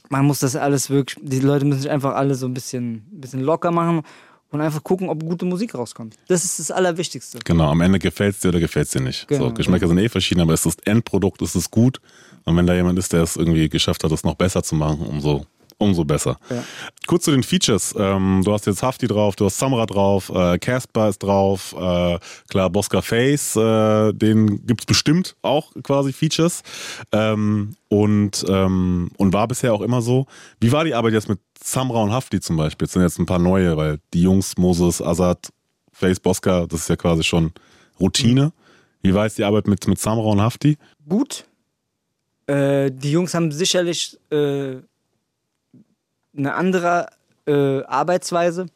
Speaker 1: man muss das alles wirklich, die Leute müssen sich einfach alle so ein bisschen, ein bisschen locker machen und einfach gucken, ob gute Musik rauskommt. Das ist das Allerwichtigste.
Speaker 4: Genau, am Ende gefällt's dir oder gefällt's dir nicht.
Speaker 1: Genau,
Speaker 4: so, Geschmäcker sind eh verschieden, aber ist das Endprodukt, ist es gut. Und wenn da jemand ist, der es irgendwie geschafft hat, es noch besser zu machen, umso, umso besser.
Speaker 1: Ja.
Speaker 4: Kurz zu den Features. Ähm, du hast jetzt Hafti drauf, du hast Samra drauf, äh, Casper ist drauf, äh, klar, Bosca Face, äh, den gibt's bestimmt auch quasi Features. Ähm, und, ähm, und war bisher auch immer so. Wie war die Arbeit jetzt mit Samra und Hafti zum Beispiel? Jetzt sind jetzt ein paar neue, weil die Jungs, Moses, Azad, Face, Bosca, das ist ja quasi schon Routine. Wie war jetzt die Arbeit mit, mit Samra und Hafti?
Speaker 1: Gut. Äh, die Jungs haben sicherlich äh, eine andere äh, Arbeitsweise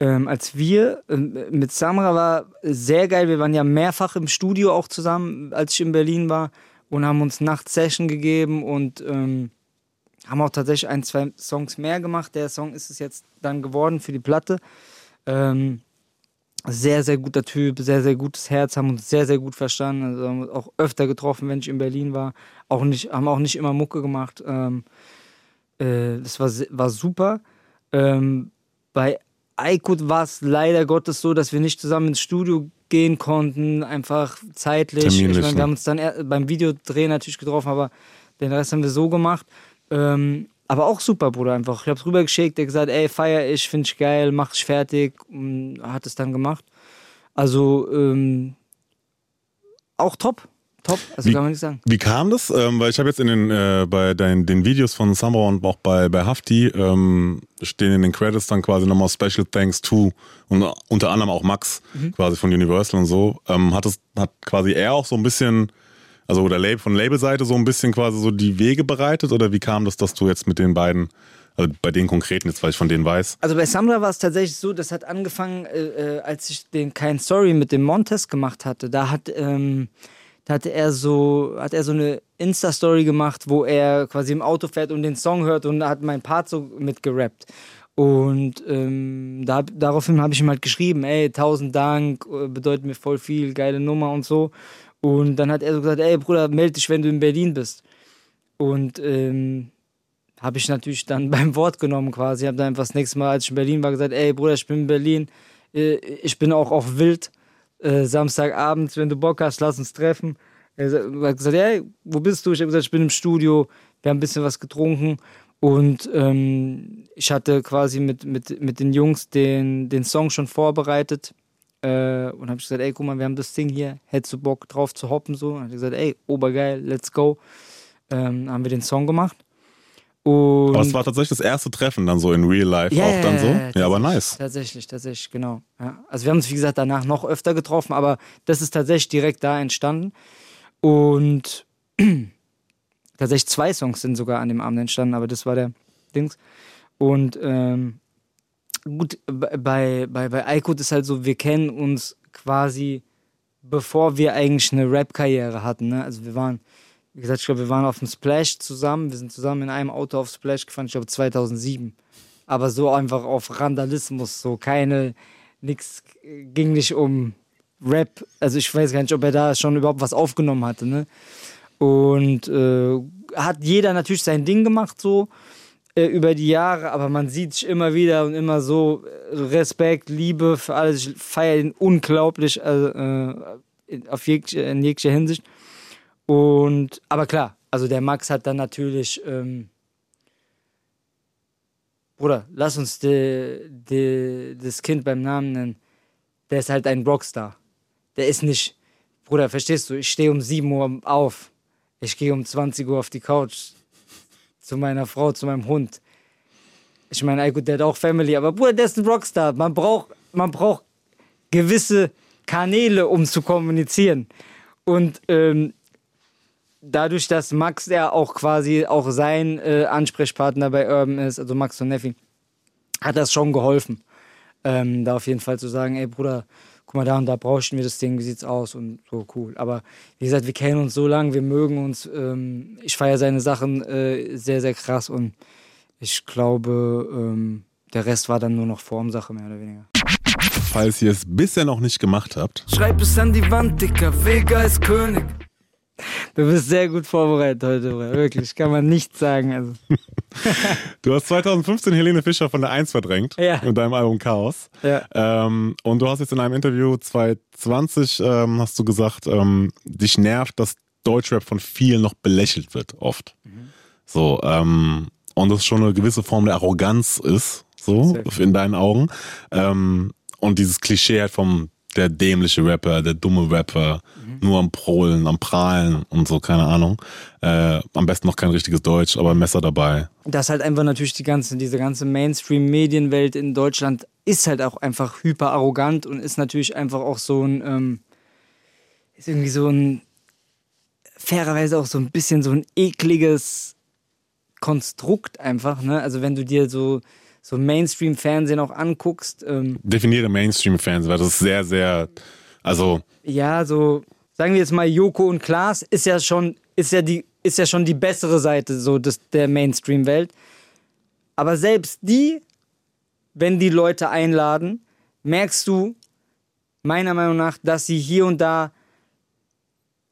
Speaker 1: ähm, als wir. Ähm, mit Samra war sehr geil. Wir waren ja mehrfach im Studio auch zusammen, als ich in Berlin war und haben uns nachts gegeben und ähm, haben auch tatsächlich ein, zwei Songs mehr gemacht. Der Song ist es jetzt dann geworden für die Platte. Ähm, sehr, sehr guter Typ, sehr, sehr gutes Herz, haben uns sehr, sehr gut verstanden. Also haben uns auch öfter getroffen, wenn ich in Berlin war. Auch nicht, haben auch nicht immer Mucke gemacht. Ähm, äh, das war, war super. Ähm, bei Aykut war es leider Gottes so, dass wir nicht zusammen ins Studio gehen konnten, einfach zeitlich. Ich meine,
Speaker 4: ne?
Speaker 1: wir haben uns dann beim Videodreh natürlich getroffen, aber den Rest haben wir so gemacht. Ähm, aber auch super, Bruder, einfach. Ich hab's rübergeschickt, der gesagt, ey, feier ich, find ich geil, mach ich fertig. Und hat es dann gemacht. Also, ähm, auch top. Top. Also
Speaker 4: Wie-
Speaker 1: kann man nicht sagen.
Speaker 4: Wie kam das? Ähm, weil ich habe jetzt in den, äh, bei deinen, den Videos von Summer und auch bei, bei Hafti ähm, stehen in den Credits dann quasi nochmal Special Thanks to und unter anderem auch Max
Speaker 1: Mhm.
Speaker 4: quasi von Universal und so. Ähm, hat es hat quasi er auch so ein bisschen, also oder Label, von Labelseite so ein bisschen quasi so die Wege bereitet oder wie kam das, dass du jetzt mit den beiden, also bei den konkreten jetzt, weil ich von denen weiß,
Speaker 1: Also bei Samra war es tatsächlich so, das hat angefangen, äh, äh, als ich den Kein Story mit dem Montes gemacht hatte. Da hat, ähm, hatte er so, hat er so eine Insta-Story gemacht, wo er quasi im Auto fährt und den Song hört und hat mein Part so mitgerappt. Und ähm, da, daraufhin habe ich ihm halt geschrieben, ey, tausend Dank, äh, bedeutet mir voll viel, geile Nummer und so. Und dann hat er so gesagt, ey Bruder, melde dich, wenn du in Berlin bist. Und ähm, habe ich natürlich dann beim Wort genommen quasi. Habe dann einfach das nächste Mal, als ich in Berlin war, gesagt, ey Bruder, ich bin in Berlin. Äh, Ich bin auch auf Wild. Äh, Samstagabend, wenn du Bock hast, lass uns treffen. Er hat gesagt, ey, wo bist du? Ich habe gesagt, ich bin im Studio. Wir haben ein bisschen was getrunken. Und ähm, ich hatte quasi mit, mit, mit den Jungs den, den Song schon vorbereitet. Äh, und habe gesagt, ey, guck mal, wir haben das Ding hier. Hättest du Bock drauf zu hoppen? So. Und hat gesagt, ey, obergeil, let's go. Ähm, haben wir den Song gemacht. Und
Speaker 4: aber es war tatsächlich das erste Treffen dann so in Real Life auch dann so. Ja, aber nice.
Speaker 1: Tatsächlich, tatsächlich, genau. Ja. Also wir haben uns, wie gesagt, danach noch öfter getroffen, aber das ist tatsächlich direkt da entstanden. Und tatsächlich zwei Songs sind sogar an dem Abend entstanden, aber das war der Dings. Und ähm, gut, bei, bei, bei Aykut ist halt so, wir kennen uns quasi, bevor wir eigentlich eine Rap-Karriere hatten. Ne? Also wir waren, wie gesagt, ich glaube, wir waren auf dem Splash zusammen. Wir sind zusammen in einem Auto auf Splash gefahren, ich glaube 2007. Aber so einfach auf Randalismus, so keine, nix, ging nicht um Rap. Also ich weiß gar nicht, ob er da schon überhaupt was aufgenommen hatte. Ne? Und äh, hat jeder natürlich sein Ding gemacht, so äh, über die Jahre, aber man sieht sich immer wieder und immer so äh, Respekt, Liebe für alles. Ich feiere ihn unglaublich äh, äh, auf jegliche, in jeglicher Hinsicht. Und aber klar, also der Max hat dann natürlich, ähm, Bruder, lass uns de, de, das Kind beim Namen nennen. Der ist halt ein Rockstar. Der ist nicht, Bruder, verstehst du? Ich stehe um 7 Uhr auf. Ich gehe um 20 Uhr auf die Couch zu meiner Frau, zu meinem Hund. Ich meine, ey, gut, der hat auch Family, aber Bruder, der ist ein Rockstar. Man braucht, man braucht gewisse Kanäle, um zu kommunizieren. Und ähm, dadurch, dass Max ja auch quasi auch sein äh, Ansprechpartner bei Urban ist, also Max und Neffi, hat das schon geholfen. Ähm, da auf jeden Fall zu sagen, ey Bruder, guck mal da und da brauchen wir das Ding, wie sieht's aus und so cool. Aber wie gesagt, wir kennen uns so lange, wir mögen uns. Ähm, ich feiere seine Sachen äh, sehr, sehr krass und ich glaube, ähm, der Rest war dann nur noch Formsache, mehr oder weniger.
Speaker 4: Falls ihr es bisher noch nicht gemacht habt,
Speaker 6: Schreib es an die Wand, Dicker, Vega ist König.
Speaker 1: Du bist sehr gut vorbereitet heute, wirklich, kann man nicht sagen. Also.
Speaker 4: du hast 2015 Helene Fischer von der 1 verdrängt
Speaker 1: Ja.
Speaker 4: mit deinem Album Chaos.
Speaker 1: Ja.
Speaker 4: Ähm, und du hast jetzt in einem Interview 2020 ähm, hast du gesagt, ähm, dich nervt, dass Deutschrap von vielen noch belächelt wird, oft. So, ähm, und das schon eine gewisse Form der Arroganz ist, so, in deinen Augen. Ähm, und dieses Klischee halt vom der dämliche Rapper, der dumme Rapper, nur am Prohlen, am Prahlen und so, keine Ahnung. Äh, am besten noch kein richtiges Deutsch, aber ein Messer dabei.
Speaker 1: dass halt einfach natürlich die ganze, diese ganze Mainstream-Medienwelt in Deutschland ist halt auch einfach hyper arrogant und ist natürlich einfach auch so ein, ähm, ist irgendwie so ein, fairerweise auch so ein bisschen so ein ekliges Konstrukt einfach, ne? Also wenn du dir so, so Mainstream-Fernsehen auch anguckst, ähm,
Speaker 4: Definiere Mainstream-Fans, weil das ist sehr, sehr, also
Speaker 1: ja, so, sagen wir jetzt mal, Joko und Klaas ist ja schon, ist ja die, ist ja schon die bessere Seite so des, der Mainstream-Welt. Aber selbst die, wenn die Leute einladen, merkst du meiner Meinung nach, dass sie hier und da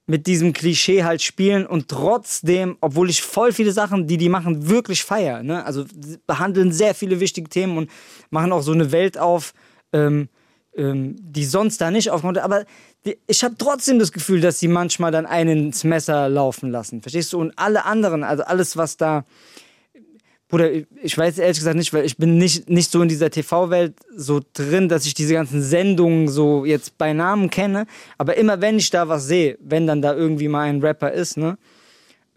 Speaker 1: mit diesem Klischee halt spielen und trotzdem, obwohl ich voll viele Sachen, die die machen, wirklich feier. Ne? Also behandeln sehr viele wichtige Themen und machen auch so eine Welt auf, ähm, ähm, die sonst da nicht aufkommt. Aber die, ich habe trotzdem das Gefühl, dass sie manchmal dann einen ins Messer laufen lassen. Verstehst du? Und alle anderen, also alles, was da Bruder, ich weiß ehrlich gesagt nicht, weil ich bin nicht, nicht so in dieser TV-Welt so drin, dass ich diese ganzen Sendungen so jetzt bei Namen kenne. Aber immer wenn ich da was sehe, wenn dann da irgendwie mal ein Rapper ist, ne,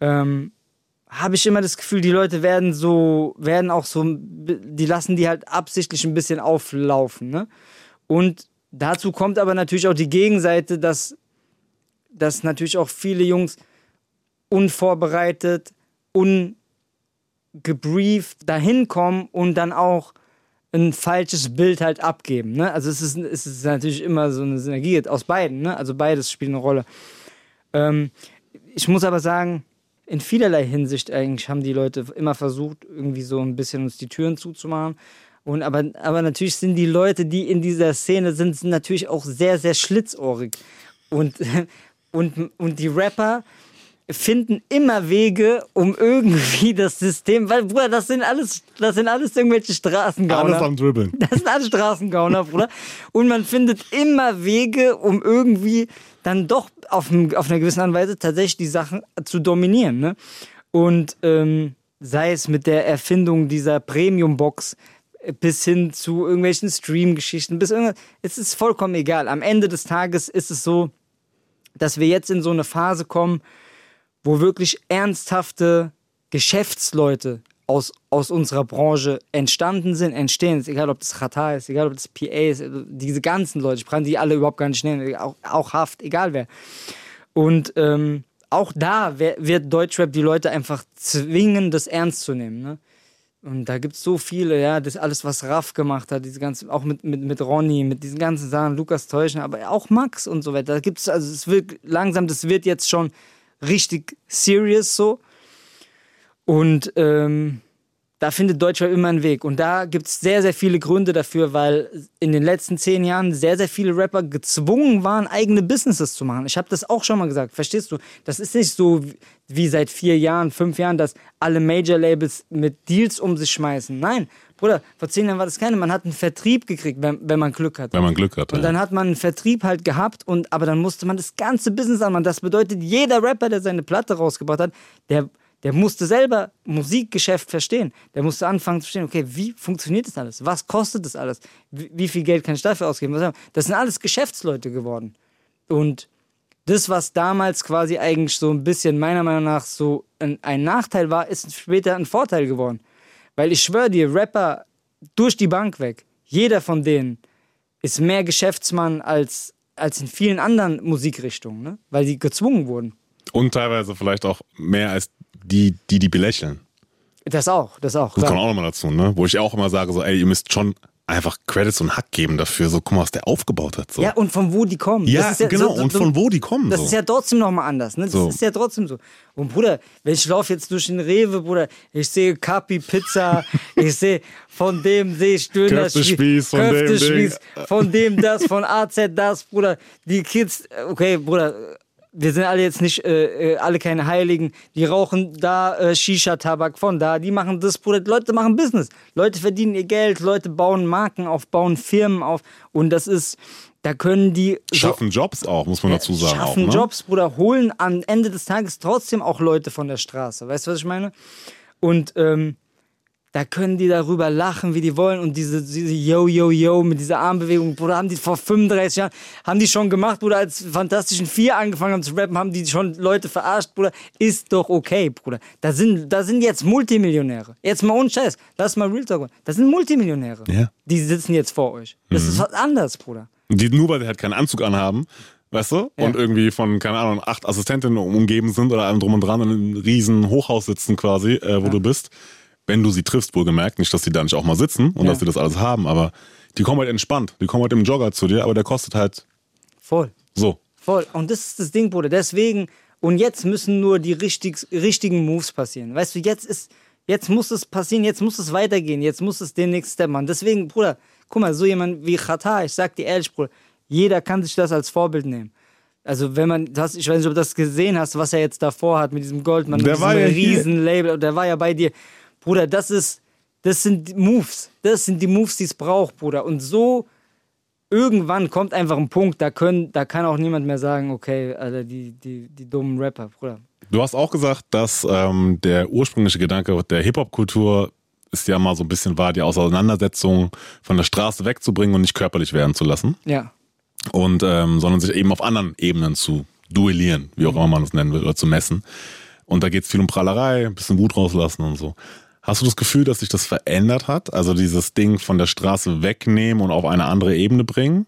Speaker 1: ähm, habe ich immer das Gefühl, die Leute werden so, werden auch so, die lassen die halt absichtlich ein bisschen auflaufen, ne? Und dazu kommt aber natürlich auch die Gegenseite, dass, dass natürlich auch viele Jungs unvorbereitet, ungebrieft dahin kommen und dann auch ein falsches Bild halt abgeben. Ne? Also es ist, es ist natürlich immer so eine Synergie aus beiden, ne? Also beides spielt eine Rolle. Ähm, ich muss aber sagen, in vielerlei Hinsicht eigentlich haben die Leute immer versucht, irgendwie so ein bisschen uns die Türen zuzumachen. Und aber, aber natürlich sind die Leute, die in dieser Szene sind, sind natürlich auch sehr, sehr schlitzohrig. Und, und, und die Rapper finden immer Wege, um irgendwie das System, weil, Bruder, das sind alles, das sind alles irgendwelche Straßengauner.
Speaker 4: Alles am Dribbeln.
Speaker 1: Das sind alles Straßengauner, Bruder. Und man findet immer Wege, um irgendwie dann doch auf, auf einer gewissen Art und Weise tatsächlich die Sachen zu dominieren. Ne? Und ähm, sei es mit der Erfindung dieser Premium-Box bis hin zu irgendwelchen Stream-Geschichten, bis irgendwas, es ist vollkommen egal. Am Ende des Tages ist es so, dass wir jetzt in so eine Phase kommen, wo wirklich ernsthafte Geschäftsleute aus, aus unserer Branche entstanden sind, entstehen. Ist egal, ob das Qatar ist, egal, ob das PA ist, also diese ganzen Leute, ich kann die alle überhaupt gar nicht nennen, auch, auch Haft, egal wer. Und ähm, auch da wird Deutschrap die Leute einfach zwingen, das ernst zu nehmen. Ne? Und da gibt es so viele, ja, das alles, was Raff gemacht hat, diese ganzen, auch mit, mit, mit Ronny, mit diesen ganzen Sachen, Lukas Täuschen, aber auch Max und so weiter. Da gibt es, also es wird langsam, das wird jetzt schon richtig serious so. Und ähm, da findet Deutschrap immer einen Weg. Und da gibt es sehr, sehr viele Gründe dafür, weil in den letzten zehn Jahren sehr, sehr viele Rapper gezwungen waren, eigene Businesses zu machen. Ich habe das auch schon mal gesagt, verstehst du? Das ist nicht so wie- seit vier Jahren, fünf Jahren, dass alle Major-Labels mit Deals um sich schmeißen. Nein, Bruder, vor zehn Jahren war das keine. Man hat einen Vertrieb gekriegt, wenn, wenn man Glück hat.
Speaker 4: Wenn man Glück hat.
Speaker 1: Und dann hat man einen Vertrieb halt gehabt, und, aber dann musste man das ganze Business anmachen. Das bedeutet, jeder Rapper, der seine Platte rausgebracht hat, der, der musste selber Musikgeschäft verstehen. Der musste anfangen zu verstehen, okay, wie funktioniert das alles? Was kostet das alles? Wie, viel Geld kann ich dafür ausgeben? Das sind alles Geschäftsleute geworden. Und das, was damals quasi eigentlich so ein bisschen meiner Meinung nach so ein, ein Nachteil war, ist später ein Vorteil geworden. Weil ich schwöre dir, Rapper durch die Bank weg, jeder von denen ist mehr Geschäftsmann als, als in vielen anderen Musikrichtungen, ne? weil die gezwungen wurden.
Speaker 4: Und teilweise vielleicht auch mehr als die, die die belächeln.
Speaker 1: Das auch, das auch.
Speaker 4: Das
Speaker 1: klar.
Speaker 4: kommt auch nochmal dazu, ne? Wo ich auch immer sage, so, ey, ihr müsst schon einfach Credits und Hack geben dafür, so, guck mal, was der aufgebaut hat. So.
Speaker 1: Ja, und von wo die kommen.
Speaker 4: Ja,
Speaker 1: ist
Speaker 4: genau, und von wo die kommen,
Speaker 1: Das
Speaker 4: so.
Speaker 1: ist ja trotzdem nochmal anders. Ne? Das
Speaker 4: So.
Speaker 1: ist ja trotzdem so. Und Bruder, wenn ich laufe jetzt durch den Rewe, Bruder, ich sehe Kapi Pizza, ich sehe von dem sehe ich Döner,
Speaker 4: Köftespieß, von dem
Speaker 1: Köftespieß, von dem das, von AZ das, Bruder. Die Kids, okay, Bruder, wir sind alle jetzt nicht, äh, äh, alle keine Heiligen. Die rauchen da äh, Shisha-Tabak von da, die machen das, Bruder. Leute machen Business. Leute verdienen ihr Geld, Leute bauen Marken auf, bauen Firmen auf. Und das ist, da können die so-
Speaker 4: Schaffen Jobs auch, muss man dazu sagen.
Speaker 1: schaffen
Speaker 4: auch, ne?
Speaker 1: Jobs, Bruder, holen am Ende des Tages trotzdem auch Leute von der Straße. Weißt du, was ich meine? Und ähm, da können die darüber lachen, wie die wollen. Und diese, diese Yo, Yo, Yo mit dieser Armbewegung, Bruder, haben die vor 35 Jahren, haben die schon gemacht, Bruder, als Fantastischen Vier angefangen haben zu rappen, haben die schon Leute verarscht, Bruder. Ist doch okay, Bruder. Da sind, da sind jetzt Multimillionäre. Jetzt mal ohne Scheiß. Lass mal Real Talk. machen. Das sind Multimillionäre.
Speaker 4: Ja.
Speaker 1: Die sitzen jetzt vor euch. Das
Speaker 4: Mhm.
Speaker 1: ist was anderes, Bruder.
Speaker 4: Die nur, weil sie halt keinen Anzug anhaben, weißt du? Und irgendwie von, keine Ahnung, acht Assistentinnen umgeben sind oder allem drum und dran in einem riesen Hochhaus sitzen quasi, äh, wo du bist. Wenn du sie triffst, wohlgemerkt, nicht, dass die da nicht auch mal sitzen und
Speaker 1: Ja.
Speaker 4: dass die das alles haben, aber die kommen halt entspannt. Die kommen halt im Jogger zu dir, aber der kostet halt
Speaker 1: Voll.
Speaker 4: so.
Speaker 1: Voll. Und das ist das Ding, Bruder. Deswegen, und jetzt müssen nur die richtig, richtigen Moves passieren. Weißt du, jetzt ist, jetzt muss es passieren, jetzt muss es weitergehen, jetzt muss es den nächsten Step machen. Deswegen, Bruder, guck mal, so jemand wie Qatar, ich sag dir ehrlich, Bruder, jeder kann sich das als Vorbild nehmen. Also wenn man, das, ich weiß nicht, ob du das gesehen hast, was er jetzt davor hat mit diesem Goldmann,
Speaker 4: Der
Speaker 1: mit
Speaker 4: war
Speaker 1: diesem
Speaker 4: ja hier.
Speaker 1: riesen Label, der war ja bei dir. Bruder, das ist, das sind die Moves. Das sind die Moves, die es braucht, Bruder. Und so irgendwann kommt einfach ein Punkt, da können, da kann auch niemand mehr sagen, okay, Alter, die, die, die dummen Rapper, Bruder.
Speaker 4: Du hast auch gesagt, dass ähm, der ursprüngliche Gedanke der Hip-Hop-Kultur ist ja mal so ein bisschen war, die Auseinandersetzung von der Straße wegzubringen und nicht körperlich werden zu lassen.
Speaker 1: Ja.
Speaker 4: Und ähm, sondern sich eben auf anderen Ebenen zu duellieren, wie auch immer man es nennen will, oder zu messen. Und da geht es viel um Prallerei, ein bisschen Wut rauslassen und so. Hast du das Gefühl, dass sich das verändert hat? Also dieses Ding von der Straße wegnehmen und auf eine andere Ebene bringen?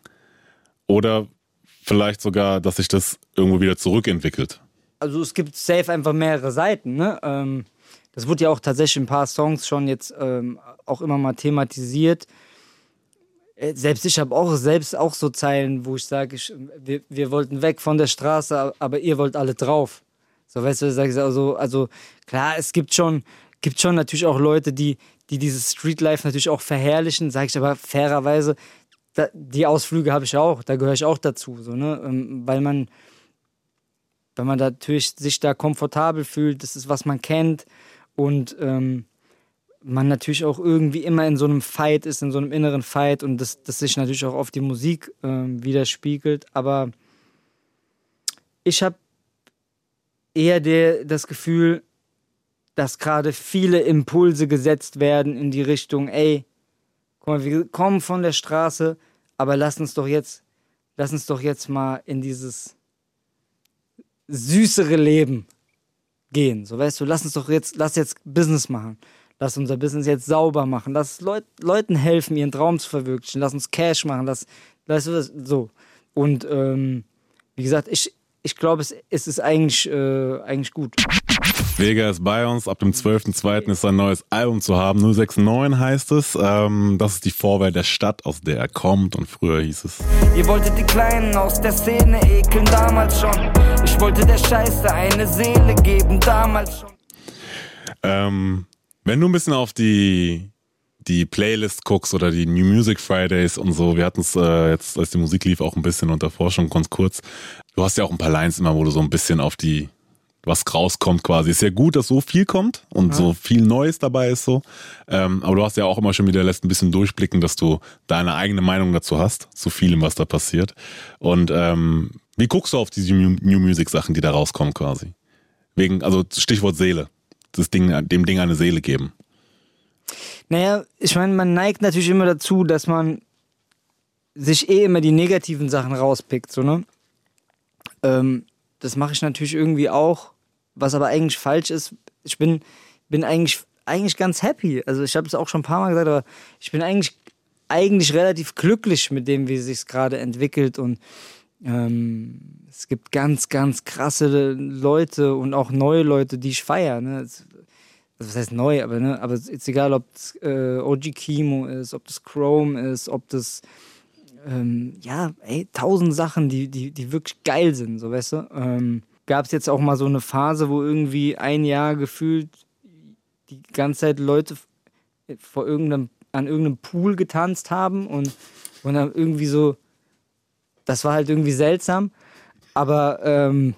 Speaker 4: Oder vielleicht sogar, dass sich das irgendwo wieder zurückentwickelt?
Speaker 1: Also es gibt safe einfach mehrere Seiten, ne? Ähm, das wurde ja auch tatsächlich in ein paar Songs schon jetzt ähm, auch immer mal thematisiert. Äh, Selbst ich habe auch selbst auch so Zeilen, wo ich sage, wir, wir wollten weg von der Straße, aber ihr wollt alle drauf. So, weißt du, sag ich also, also klar, es gibt schon, gibt schon natürlich auch Leute, die, die dieses Streetlife natürlich auch verherrlichen, sage ich aber fairerweise, da, die Ausflüge habe ich auch, da gehöre ich auch dazu, so, ne? Ähm, weil man, weil man natürlich sich da komfortabel fühlt, das ist, was man kennt und ähm, man natürlich auch irgendwie immer in so einem Fight ist, in so einem inneren Fight und das, das sich natürlich auch auf die Musik ähm, widerspiegelt. Aber ich habe eher der, das Gefühl, dass gerade viele Impulse gesetzt werden in die Richtung, ey, guck mal, wir kommen von der Straße, aber lass uns doch jetzt, lass uns doch jetzt mal in dieses süßere Leben gehen. So weißt du, lass uns doch jetzt, lass jetzt Business machen. Lass unser Business jetzt sauber machen. Lass Leut, Leuten helfen, ihren Traum zu verwirklichen. Lass uns Cash machen. Lass, weißt du so. Und ähm, wie gesagt, ich, ich glaube, es, es ist eigentlich, äh, eigentlich gut.
Speaker 4: Vega ist bei uns. Ab dem 12.02. ist sein neues Album zu haben. 069 heißt es. Ähm, das ist die Vorwahl der Stadt, aus der er kommt. Und früher hieß es.
Speaker 6: Ihr wolltet die Kleinen aus der Szene ekeln, damals schon. Ich wollte der Scheiße eine Seele geben, damals schon.
Speaker 4: Ähm, wenn du ein bisschen auf die, die Playlist guckst oder die New Music Fridays und so, wir hatten es äh, jetzt, als die Musik lief, auch ein bisschen unter Forschung, ganz kurz. Du hast ja auch ein paar Lines immer, wo du so ein bisschen auf die, was rauskommt quasi. Ist ja gut, dass so viel kommt und
Speaker 1: Ja.
Speaker 4: so viel Neues dabei ist so. Ähm, aber du hast ja auch immer schon wieder lässt ein bisschen durchblicken, dass du deine eigene Meinung dazu hast, zu vielem, was da passiert. Und ähm, wie guckst du auf diese New New Music Sachen, die da rauskommen quasi? Wegen, also Stichwort Seele. Das Ding, dem Ding eine Seele geben.
Speaker 1: Naja, ich meine, man neigt natürlich immer dazu, dass man sich eh immer die negativen Sachen rauspickt, so, ne? Ähm, das mache ich natürlich irgendwie auch, was aber eigentlich falsch ist. Ich bin, bin eigentlich, eigentlich ganz happy. Also ich habe es auch schon ein paar Mal gesagt, aber ich bin eigentlich, eigentlich relativ glücklich mit dem, wie es sich gerade entwickelt und ähm, es gibt ganz, ganz krasse Leute und auch neue Leute, die ich feiere. Ne? Was heißt neu, aber ne, aber ist egal, ob es äh, OG Kimo ist, ob das Chrome ist, ob das ähm, ja, ey, tausend Sachen, die, die, die wirklich geil sind, so weißt du. Ähm, Gab es jetzt auch mal so eine Phase, wo irgendwie ein Jahr gefühlt die ganze Zeit Leute vor irgendeinem, an irgendeinem Pool getanzt haben und, und dann irgendwie so, das war halt irgendwie seltsam. Aber ähm,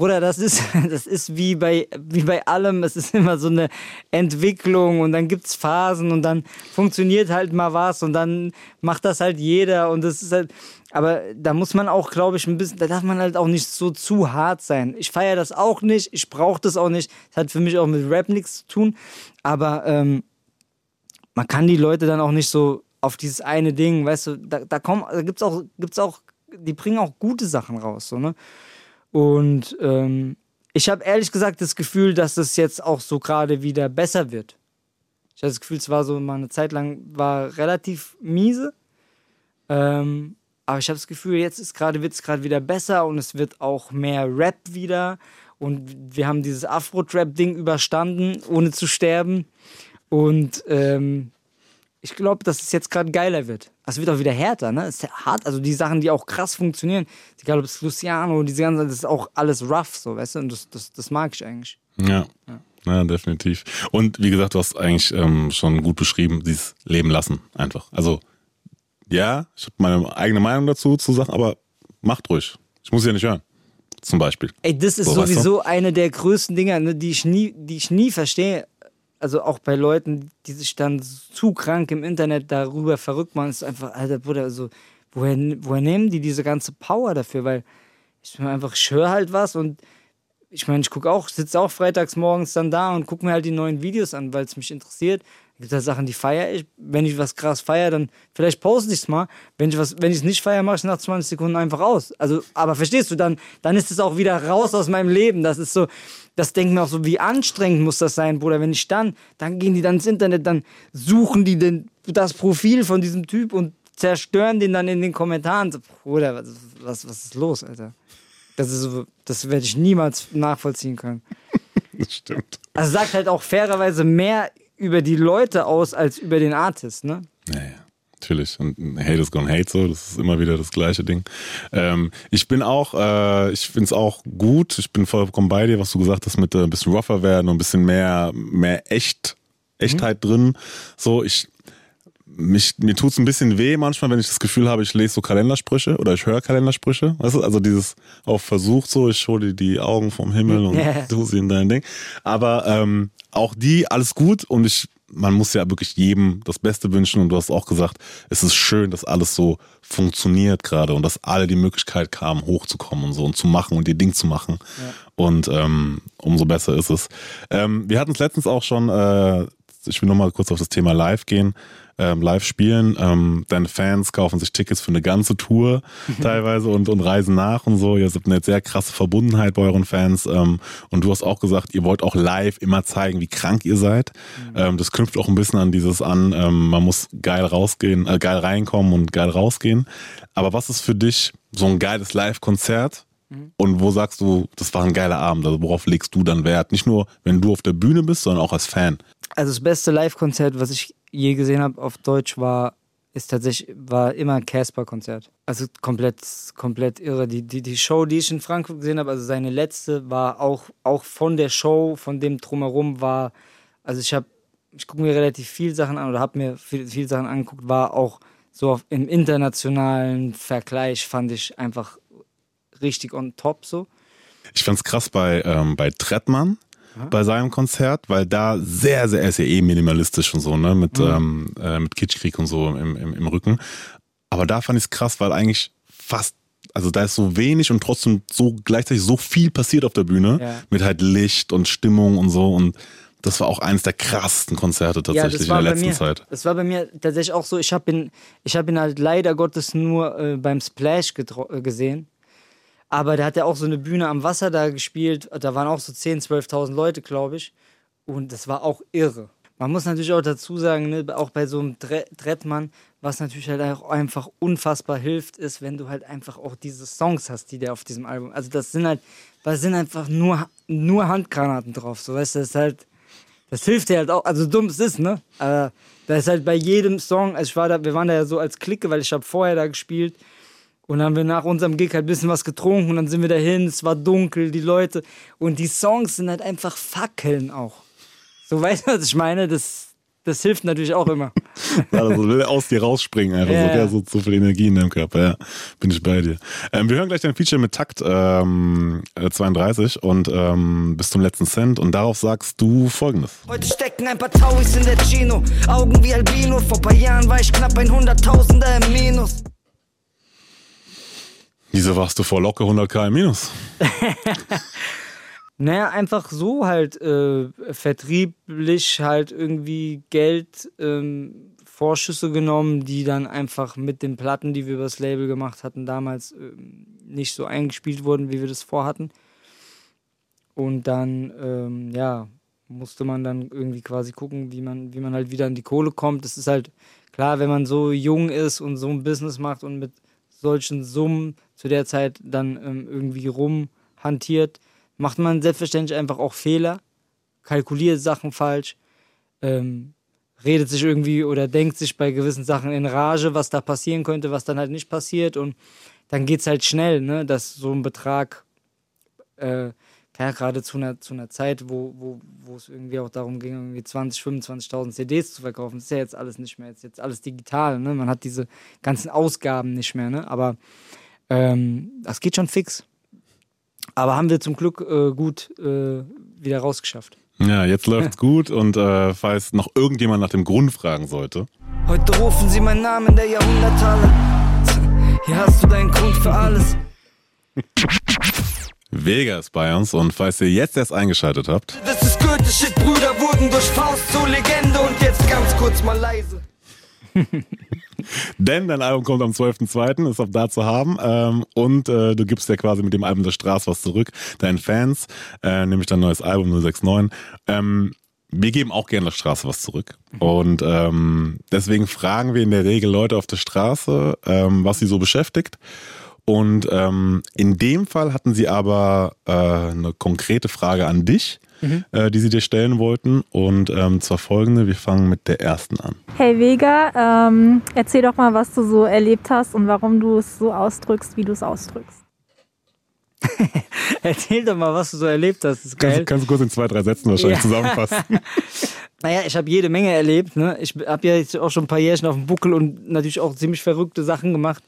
Speaker 1: Bruder, das ist, das ist wie bei, wie bei allem, es ist immer so eine Entwicklung und dann gibt's Phasen und dann funktioniert halt mal was und dann macht das halt jeder und das ist halt, aber da muss man auch, glaube ich, ein bisschen, da darf man halt auch nicht so zu hart sein. Ich feiere das auch nicht, ich brauche das auch nicht, das hat für mich auch mit Rap nichts zu tun, aber ähm, man kann die Leute dann auch nicht so auf dieses eine Ding, weißt du, da, da kommen, da gibt's auch, gibt's auch, die bringen auch gute Sachen raus, so, ne? Und ähm, ich habe ehrlich gesagt das Gefühl, dass es jetzt auch so gerade wieder besser wird. Ich habe das Gefühl, es war so mal eine Zeit lang war relativ miese. Ähm, aber ich habe das Gefühl, jetzt ist gerade wird es gerade wieder besser und es wird auch mehr Rap wieder und wir haben dieses Afro-Trap-Ding überstanden, ohne zu sterben. Und ähm, ich glaube, dass es jetzt gerade geiler wird. Es wird auch wieder härter, ne? Es ist hart, also die Sachen, die auch krass funktionieren, egal ob es Luciano, diese ganzen, das ist auch alles rough, so, weißt du? Und das, das, das mag ich eigentlich.
Speaker 4: Ja. ja. definitiv. Und wie gesagt, du hast eigentlich ähm, schon gut beschrieben, dieses Leben lassen einfach. Also, ja, ich habe meine eigene Meinung dazu zu Sachen, aber macht ruhig. Ich muss sie ja nicht hören. Zum Beispiel.
Speaker 1: Ey, das ist
Speaker 4: So, weißt du?
Speaker 1: sowieso eine der größten Dinger, ne, die ich nie, die ich nie verstehe. Also auch bei Leuten, die sich dann zu krank im Internet darüber verrückt machen, ist einfach, Alter Bruder, also woher, woher nehmen die diese ganze Power dafür? Weil ich bin einfach, ich höre halt was und ich meine, ich gucke auch, sitze auch freitags morgens dann da und gucke mir halt die neuen Videos an, weil es mich interessiert. Gibt halt Sachen, die feiere ich. Wenn ich was krass feiere, dann vielleicht poste ich es mal. Wenn ich was, wenn ich es nicht feiere, mache ich es nach 20 Sekunden einfach aus. Also, aber verstehst du, dann, dann ist es auch wieder raus aus meinem Leben. Das ist so, das denkt mir auch so, wie anstrengend muss das sein, Bruder. Wenn ich dann, dann gehen die dann ins Internet, dann suchen die den, das Profil von diesem Typ und zerstören den dann in den Kommentaren. So, Bruder, was, was, was ist los, Alter? Das ist so, das werde ich niemals nachvollziehen können.
Speaker 4: Das stimmt.
Speaker 1: Also sagt halt auch fairerweise mehr über die Leute aus als über den Artist, ne?
Speaker 4: Ja, ja. Natürlich. Und Hate is gonna hate so, das ist immer wieder das gleiche Ding. Ähm, ich bin auch, äh, ich finde es auch gut, ich bin vollkommen bei dir, was du gesagt hast, mit äh, ein bisschen rougher werden und ein bisschen mehr, mehr echt, Echtheit drin. So, ich, mich, mir tut's ein bisschen weh manchmal, wenn ich das Gefühl habe, ich lese so Kalendersprüche oder ich höre Kalendersprüche. Weißt du, also dieses auf Versuch so, ich hole dir die Augen vom Himmel und
Speaker 1: Ja.
Speaker 4: du sie in dein Ding. Aber ähm, auch die, alles gut und ich, man muss ja wirklich jedem das Beste wünschen und du hast auch gesagt, es ist schön, dass alles so funktioniert gerade und dass alle die Möglichkeit kamen, hochzukommen und so und zu machen und ihr Ding zu machen. Und ähm, umso besser ist es. Ähm, wir hatten es letztens auch schon, äh, ich will nochmal kurz auf das Thema Live gehen. Ähm, live spielen, ähm, deine Fans kaufen sich Tickets für eine ganze Tour teilweise und, und reisen nach und so. Ihr habt eine sehr krasse Verbundenheit bei euren Fans ähm, und du hast auch gesagt, ihr wollt auch live immer zeigen, wie krank ihr seid. Ähm, das knüpft auch ein bisschen an dieses an, ähm, man muss geil rausgehen, äh, geil reinkommen und geil rausgehen. Aber was ist für dich so ein geiles Live-Konzert? Und wo sagst du, das war ein geiler Abend? Also worauf legst du dann Wert? Nicht nur, wenn du auf der Bühne bist, sondern auch als Fan.
Speaker 1: Also das beste Live-Konzert, was ich je gesehen habe auf Deutsch, war ist tatsächlich war immer ein Casper-Konzert. Also komplett komplett irre. Die, die die Show, die ich in Frankfurt gesehen habe, also seine letzte, war auch auch von der Show, von dem drumherum war. Also ich habe ich gucke mir relativ viel Sachen an oder habe mir viel, viel Sachen angeguckt, war auch so auf, im internationalen Vergleich fand ich einfach richtig on top so.
Speaker 4: Ich fand's krass bei, ähm, bei Trettmann, bei seinem Konzert, weil da sehr, sehr, er ist ja eh minimalistisch und so, ne, mit,
Speaker 1: Mhm.
Speaker 4: ähm, äh, mit Kitschkrieg und so im, im, im Rücken. Aber da fand ich's krass, weil eigentlich fast, also da ist so wenig und trotzdem so gleichzeitig so viel passiert auf der Bühne,
Speaker 1: Ja.
Speaker 4: mit halt Licht und Stimmung und so und das war auch eines der krassesten Konzerte tatsächlich in der letzten
Speaker 1: mir,
Speaker 4: Zeit.
Speaker 1: Das war bei mir tatsächlich auch so. Ich habe ihn, ich hab ihn halt leider Gottes nur äh, beim Splash äh, gesehen. Aber da hat er auch so eine Bühne am Wasser da gespielt. Da waren auch so 10.000, 12.000 Leute, glaube ich. Und das war auch irre. Man muss natürlich auch dazu sagen, ne, auch bei so einem Dre Drettmann, was natürlich halt auch einfach unfassbar hilft, ist, wenn du halt einfach auch diese Songs hast, die der auf diesem Album. Also das sind halt, da sind einfach nur, nur Handgranaten drauf. So weißt du, das ist halt, das hilft dir halt auch, also dumm es ist, ne? Aber da ist halt bei jedem Song, also ich war da, wir waren da ja so als Clique, weil ich habe vorher da gespielt und dann haben wir nach unserem Gig halt ein bisschen was getrunken und dann sind wir dahin, es war dunkel, die Leute und die Songs sind halt einfach Fackeln auch. So weißt du, was ich meine? Das, das hilft natürlich auch immer.
Speaker 4: Also will aus dir rausspringen, einfach
Speaker 1: Ja.
Speaker 4: so, der so, so viel Energie in deinem Körper, ja. Bin ich bei dir. Ähm, wir hören gleich dein Feature mit Takt ähm, äh, 32 und ähm, bis zum letzten Cent und darauf sagst du folgendes.
Speaker 6: Heute stecken ein paar Tauis in der Chino, Augen wie Albino. Vor paar Jahren war ich knapp ein Hunderttausender im Minus.
Speaker 4: Wieso warst du vor locker 100k im Minus?
Speaker 1: Naja, einfach so halt äh, vertrieblich halt irgendwie Geld, ähm, Vorschüsse genommen, die dann einfach mit den Platten, die wir übers Label gemacht hatten, damals ähm, nicht so eingespielt wurden, wie wir das vorhatten. Und dann, ähm, ja, musste man dann irgendwie quasi gucken, wie man, wie man halt wieder an die Kohle kommt. Das ist halt klar, wenn man so jung ist und so ein Business macht und mit solchen Summen zu der Zeit dann ähm, irgendwie rumhantiert, macht man selbstverständlich einfach auch Fehler, kalkuliert Sachen falsch, ähm, redet sich irgendwie oder denkt sich bei gewissen Sachen in Rage, was da passieren könnte, was dann halt nicht passiert. Und dann geht's halt schnell, ne, dass so ein Betrag, äh, ja, gerade zu einer, zu einer Zeit, wo, wo, wo es irgendwie auch darum ging, irgendwie 20, 25.000 CDs zu verkaufen, das ist ja jetzt alles nicht mehr, ist jetzt alles digital, ne, man hat diese ganzen Ausgaben nicht mehr, ne, aber ähm, das geht schon fix. Aber haben wir zum Glück äh, gut äh, wieder rausgeschafft.
Speaker 4: Ja, jetzt läuft's gut und äh, falls noch irgendjemand nach dem Grund fragen sollte.
Speaker 6: Heute rufen sie meinen Namen der Jahrhunderthalle. Hier hast du deinen Grund für alles.
Speaker 4: Vega ist bei uns und falls ihr jetzt erst eingeschaltet habt,
Speaker 6: Das ist Goethe Shit, Brüder wurden durch Faust zur Legende und jetzt ganz kurz mal leise.
Speaker 4: Denn dein Album kommt am 12.02., ist auch da zu haben. Ähm, und äh, du gibst ja quasi mit dem Album der Straße was zurück, deinen Fans, äh, nämlich dein neues Album 069. Ähm, wir geben auch gerne der Straße was zurück. Und ähm, deswegen fragen wir in der Regel Leute auf der Straße, was sie so beschäftigt. Und ähm, in dem Fall hatten sie aber äh, eine konkrete Frage an dich,
Speaker 9: Mhm.
Speaker 4: äh, die sie dir stellen wollten. Und ähm, zwar folgende, wir fangen mit der ersten an.
Speaker 9: Hey Vega, ähm, erzähl doch mal, was du so erlebt hast und warum du es so ausdrückst, wie du es ausdrückst.
Speaker 1: Erzähl doch mal, was du so erlebt hast. Das ist
Speaker 4: Kannst, kannst du kurz in zwei, drei Sätzen wahrscheinlich
Speaker 1: Ja.
Speaker 4: zusammenfassen.
Speaker 1: Naja, ich habe jede Menge erlebt. Ne? Ich habe ja jetzt auch schon ein paar Jährchen auf dem Buckel und natürlich auch ziemlich verrückte Sachen gemacht.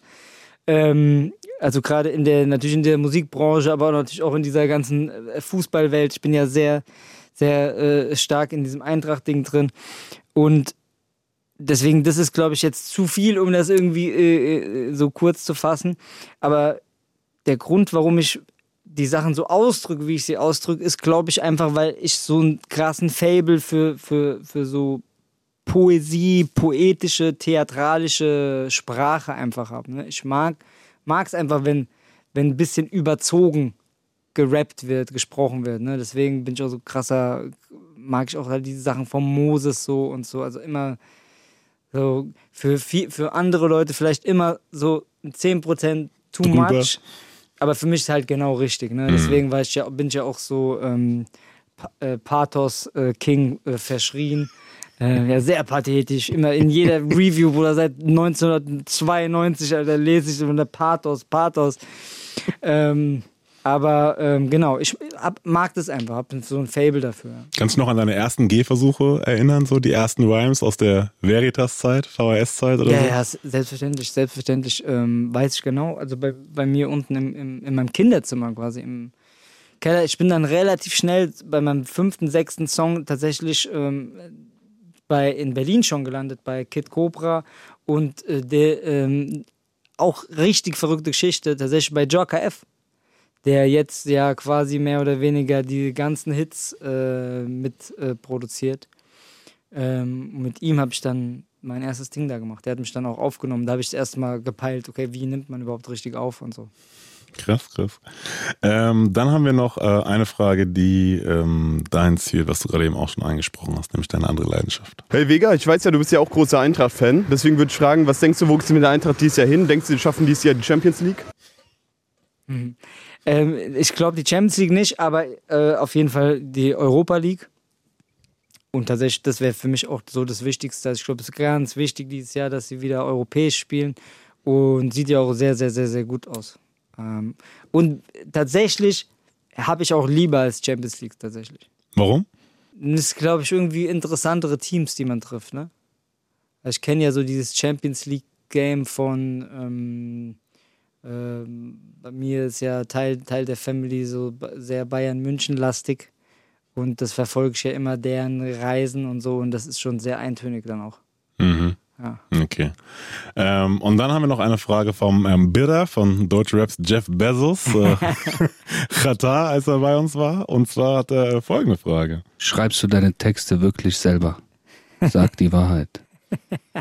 Speaker 1: Ähm, also gerade in der, natürlich in der Musikbranche, aber natürlich auch in dieser ganzen äh, Fußballwelt. Ich bin ja sehr, sehr äh, stark in diesem Eintracht-Ding drin. Und deswegen, das ist, glaube ich, jetzt zu viel, um das irgendwie äh, äh, so kurz zu fassen. Aber der Grund, warum ich die Sachen so ausdrücke, wie ich sie ausdrücke, ist, glaube ich, einfach, weil ich so einen krassen Fable für, für, für so Poesie, poetische, theatralische Sprache einfach habe. Ne? Ich mag es einfach, wenn, wenn ein bisschen überzogen gerappt wird, gesprochen wird. Ne? Deswegen bin ich auch so krasser, mag ich auch halt diese Sachen von Moses so und so. Also immer so für, viel, für andere Leute vielleicht immer so 10% too
Speaker 4: Drüber.
Speaker 1: much. Aber für mich ist halt genau richtig. Ne?
Speaker 4: Mhm.
Speaker 1: Deswegen war ich ja, bin ich ja auch so ähm, äh, Pathos äh, King äh, verschrien. Äh, ja, sehr pathetisch. Immer in jeder Review, wo er seit 1992, Alter, lese ich immer Pathos, Pathos. Ähm, aber ähm, genau, ich hab, mag das einfach, hab so ein Fable dafür.
Speaker 4: Kannst du noch an deine ersten Gehversuche erinnern, so die ersten Rhymes aus der Veritas-Zeit, VHS-Zeit oder
Speaker 1: Ja,
Speaker 4: so?
Speaker 1: ja, selbstverständlich, selbstverständlich ähm, weiß ich genau. Also bei, bei mir unten im, im, in meinem Kinderzimmer quasi im Keller. Ich bin dann relativ schnell bei meinem fünften, sechsten Song tatsächlich ähm, bei, in Berlin schon gelandet, bei Kid Cobra und äh, der ähm, auch richtig verrückte Geschichte, tatsächlich bei Joker F, der jetzt ja quasi mehr oder weniger die ganzen Hits äh, mit äh, produziert. Ähm, mit ihm habe ich dann mein erstes Ding da gemacht. Der hat mich dann auch aufgenommen. Da habe ich das erste Mal gepeilt, okay, wie nimmt man überhaupt richtig auf und so.
Speaker 4: Krass, krass. Ähm, dann haben wir noch äh, eine Frage, die ähm, dein Ziel, was du gerade eben auch schon angesprochen hast, nämlich deine andere Leidenschaft.
Speaker 10: Hey Vega, ich weiß ja, du bist ja auch großer Eintracht-Fan. Deswegen würde ich fragen, was denkst du, wo geht's mit der Eintracht dieses Jahr hin? Denkst du, die schaffen dieses Jahr die Champions League?
Speaker 1: Mhm. Ähm, ich glaube die Champions League nicht, aber äh, auf jeden Fall die Europa League. Und tatsächlich, das wäre für mich auch so das Wichtigste. Also ich glaube, es ist ganz wichtig dieses Jahr, dass sie wieder europäisch spielen. Und sieht ja auch sehr, sehr, sehr, sehr gut aus. Ähm, und tatsächlich habe ich auch lieber als Champions League tatsächlich.
Speaker 4: Warum?
Speaker 1: Das ist, glaube ich, irgendwie interessantere Teams, die man trifft, ne? Also ich kenne ja so dieses Champions League Game von ähm, ähm, bei mir ist ja Teil, Teil der Family so sehr Bayern München lastig und das verfolge ich ja immer deren Reisen und so und das ist schon sehr eintönig dann auch.
Speaker 4: Mhm.
Speaker 1: Ja.
Speaker 4: Okay. Ähm, und dann haben wir noch eine Frage vom ähm, Birra von Deutsche Raps Jeff Bezos, äh, Qatar, als er bei uns war. Und zwar hat er folgende Frage.
Speaker 13: Schreibst du deine Texte wirklich selber? Sag die Wahrheit.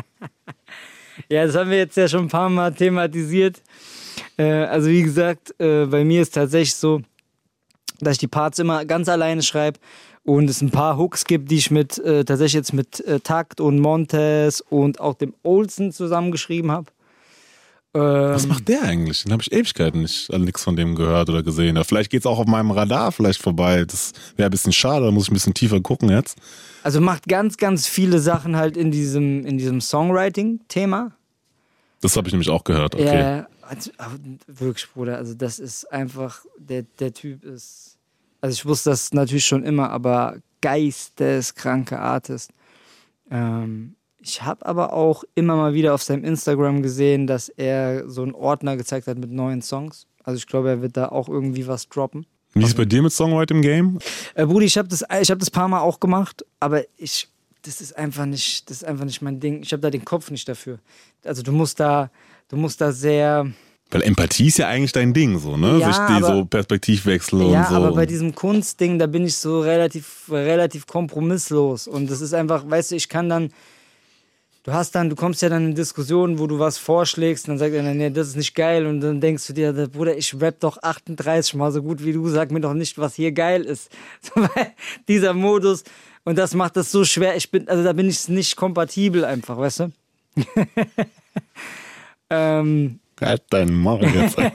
Speaker 1: Ja, das haben wir jetzt ja schon ein paar Mal thematisiert. Äh, also wie gesagt, äh, bei mir ist tatsächlich so, dass ich die Parts immer ganz alleine schreibe und es ein paar Hooks gibt, die ich mit äh, tatsächlich jetzt mit äh, Takt und Montes und auch dem Olsen zusammengeschrieben habe. Ähm,
Speaker 4: Was macht der eigentlich? Den habe ich Ewigkeiten nicht, also nichts von dem gehört oder gesehen. Ja, vielleicht geht's auch auf meinem Radar vielleicht vorbei. Das wäre ein bisschen schade, da muss ich ein bisschen tiefer gucken jetzt.
Speaker 1: Also macht ganz, ganz viele Sachen halt in diesem, in diesem Songwriting-Thema.
Speaker 4: Das habe ich nämlich auch gehört. Okay.
Speaker 1: Ja, also, wirklich, Bruder, also das ist einfach, der, der Typ ist, also ich wusste das natürlich schon immer, aber geisteskranke Artist. Ähm, ich habe aber auch immer mal wieder auf seinem Instagram gesehen, dass er so einen Ordner gezeigt hat mit neuen Songs. Also ich glaube, er wird da auch irgendwie was droppen.
Speaker 4: Wie ist es bei dir mit Songwriting im Game?
Speaker 1: Äh, Brudi, ich habe das, ich hab das paar Mal auch gemacht, aber ich, das ist einfach nicht, das ist einfach nicht mein Ding. Ich habe da den Kopf nicht dafür. Also du musst da, du musst da sehr,
Speaker 4: Weil Empathie ist ja eigentlich dein Ding, so, ne?
Speaker 1: Ja,
Speaker 4: Sich die
Speaker 1: aber-
Speaker 4: so Perspektivwechsel
Speaker 1: Ja,
Speaker 4: und so.
Speaker 1: aber bei diesem Kunstding, da bin ich so relativ, relativ kompromisslos. Und das ist einfach, weißt du, ich kann dann, du hast dann, du kommst ja dann in Diskussionen, wo du was vorschlägst, und dann sagt einer, nee, das ist nicht geil. Und dann denkst du dir, Bruder, ich rap doch 38 mal so gut wie du, sag mir doch nicht, was hier geil ist. So, dieser Modus, und das macht das so schwer. Ich bin, also da bin ich nicht kompatibel einfach, weißt du? ähm,
Speaker 4: Halt deinen Maul jetzt.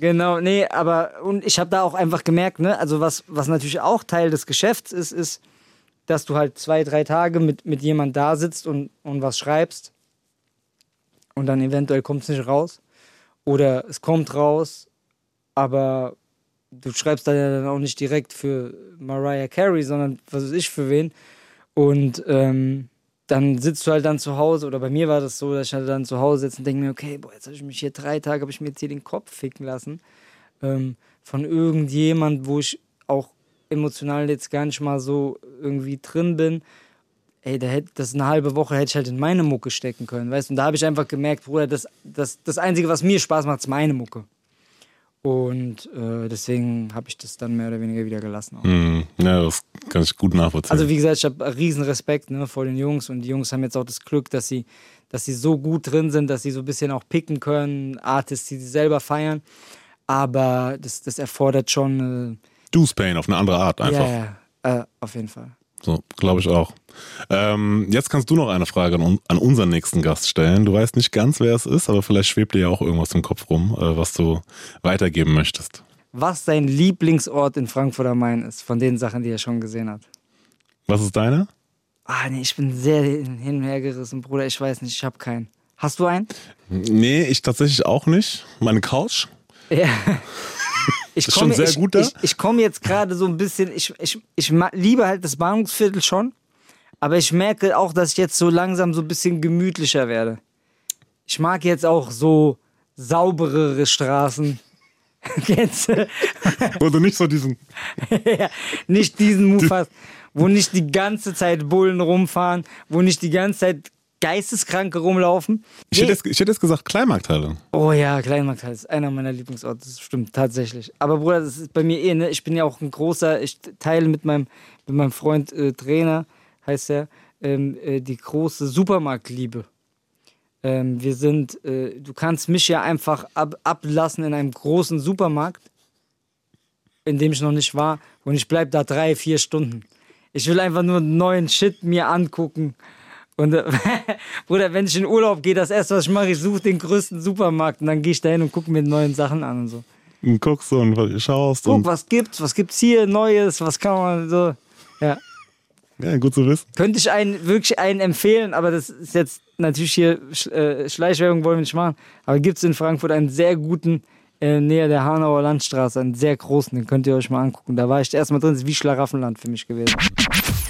Speaker 1: Genau, nee, aber und ich habe da auch einfach gemerkt, ne, also was, was natürlich auch Teil des Geschäfts ist, ist, dass du halt zwei, drei Tage mit, mit jemand da sitzt und, und was schreibst. Und dann eventuell kommt es nicht raus. Oder es kommt raus, aber du schreibst dann ja dann auch nicht direkt für Mariah Carey, sondern was weiß ich für wen. Und ähm, dann sitzt du halt dann zu Hause, oder bei mir war das so, dass ich halt dann zu Hause sitze und denke mir, okay, boah, jetzt habe ich mich hier drei Tage, habe ich mir jetzt hier den Kopf ficken lassen ähm, von irgendjemand, wo ich auch emotional jetzt gar nicht mal so irgendwie drin bin. Ey, da hätte, das eine halbe Woche hätte ich halt in meine Mucke stecken können, weißt du? Und da habe ich einfach gemerkt, Bruder, das, das, das Einzige, was mir Spaß macht, ist meine Mucke. Und äh, deswegen habe ich das dann mehr oder weniger wieder gelassen.
Speaker 4: Hm, ja, das kann ich gut nachvollziehen.
Speaker 1: Also wie gesagt, ich habe riesen Respekt ne, vor den Jungs und die Jungs haben jetzt auch das Glück, dass sie, dass sie so gut drin sind, dass sie so ein bisschen auch picken können, Artists, die sie selber feiern. Aber das, das erfordert schon.
Speaker 4: Deuce Pain auf eine andere Art
Speaker 1: Äh,
Speaker 4: einfach.
Speaker 1: Ja, ja, äh, auf jeden Fall.
Speaker 4: So, glaube ich auch. Ähm, jetzt kannst du noch eine Frage an, an unseren nächsten Gast stellen. Du weißt nicht ganz, wer es ist, aber vielleicht schwebt dir ja auch irgendwas im Kopf rum, äh, was du weitergeben möchtest.
Speaker 1: Was sein Lieblingsort in Frankfurt am Main ist, von den Sachen, die er schon gesehen hat.
Speaker 4: Was ist deiner?
Speaker 1: Ah, nee, ich bin sehr hin hin und her gerissen, Bruder. Ich weiß nicht, ich habe keinen. Hast du einen?
Speaker 4: Nee, ich tatsächlich auch nicht. Meine Couch.
Speaker 1: Ja. Ich
Speaker 4: ist schon
Speaker 1: komme-
Speaker 4: sehr
Speaker 1: ich,
Speaker 4: gut da.
Speaker 1: Ich, ich komme jetzt gerade so ein bisschen, ich, ich, ich liebe halt das Bahnhofsviertel schon, aber ich merke auch, dass ich jetzt so langsam so ein bisschen gemütlicher werde. Ich mag jetzt auch so sauberere Straßen. Kennst du?
Speaker 4: Wo du nicht so diesen.
Speaker 1: ja, nicht diesen Move hast, wo nicht die ganze Zeit Bullen rumfahren, wo nicht die ganze Zeit Geisteskranke rumlaufen.
Speaker 4: Ich hätte, jetzt, ich hätte jetzt gesagt Kleinmarkthalle.
Speaker 1: Oh ja, Kleinmarkt ist einer meiner Lieblingsorte, das stimmt tatsächlich. Aber Bruder, das ist bei mir eh, ne? Ich bin ja auch ein großer, ich teile mit meinem, mit meinem Freund äh, Trainer, heißt er, ähm, äh, die große Supermarktliebe. Ähm, wir sind, äh, du kannst mich ja einfach ab, ablassen in einem großen Supermarkt, in dem ich noch nicht war, und ich bleib da drei, vier Stunden. Ich will einfach nur neuen Shit mir angucken. Und äh, Bruder, wenn ich in Urlaub gehe, das erste, was ich mache, ich suche den größten Supermarkt und dann gehe ich da hin und gucke mir neuen Sachen an und so.
Speaker 4: Und guckst und schaust.
Speaker 1: Guck,
Speaker 4: und,
Speaker 1: was gibt's, was gibt's hier Neues, was kann man so. Ja.
Speaker 4: Ja, gut zu wissen.
Speaker 1: Könnte ich einen, wirklich einen empfehlen, aber das ist jetzt natürlich hier äh, Schleichwerbung wollen wir nicht machen. Aber gibt es in Frankfurt einen sehr guten, äh, näher der Hanauer Landstraße, einen sehr großen, den könnt ihr euch mal angucken. Da war ich erstmal drin, das ist wie Schlaraffenland für mich gewesen.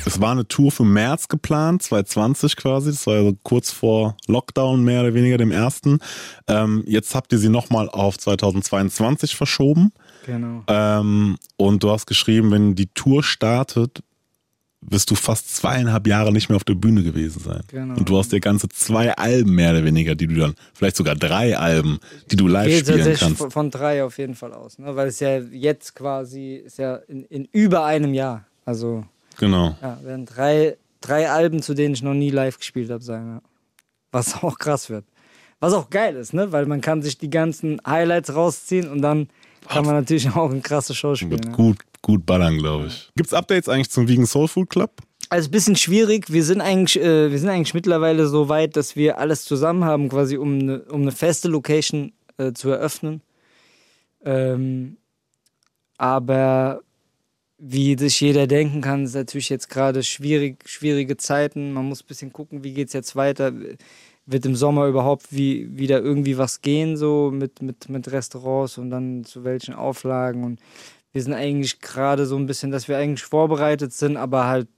Speaker 4: Es war eine Tour für März geplant, 2020 quasi. Das war also kurz vor Lockdown, mehr oder weniger dem ersten. Ähm, jetzt habt ihr sie nochmal auf 2022 verschoben.
Speaker 1: Genau.
Speaker 4: Ähm, und du hast geschrieben, wenn die Tour startet, wirst du fast zweieinhalb Jahre nicht mehr auf der Bühne gewesen sein.
Speaker 1: Genau.
Speaker 4: Und du hast dir ganze zwei Alben mehr oder weniger, die du dann, vielleicht sogar drei Alben, die du live
Speaker 1: Geht
Speaker 4: spielen kannst.
Speaker 1: von, von drei auf jeden Fall aus, ne? weil es ja jetzt quasi ist ja in, in über einem Jahr. Also
Speaker 4: Genau.
Speaker 1: ja, werden drei, drei Alben, zu denen ich noch nie live gespielt habe, sein. Ja. Was auch krass wird. Was auch geil ist, ne? weil man kann sich die ganzen Highlights rausziehen und dann kann man natürlich auch eine krasse Show spielen.
Speaker 4: Wird
Speaker 1: Ja.
Speaker 4: gut, gut ballern, glaube ich. Gibt's Updates eigentlich zum Vegan Soul Food Club?
Speaker 1: Also ein bisschen schwierig. Wir sind eigentlich, äh, wir sind eigentlich mittlerweile so weit, dass wir alles zusammen haben, quasi um eine, um eine feste Location äh, zu eröffnen. Ähm, aber wie sich jeder denken kann, ist natürlich jetzt gerade schwierig, schwierige Zeiten. Man muss ein bisschen gucken, wie geht es jetzt weiter. Wird im Sommer überhaupt wie, wieder irgendwie was gehen, so mit, mit, mit Restaurants und dann zu welchen Auflagen. Und wir sind eigentlich gerade so ein bisschen, dass wir eigentlich vorbereitet sind, aber halt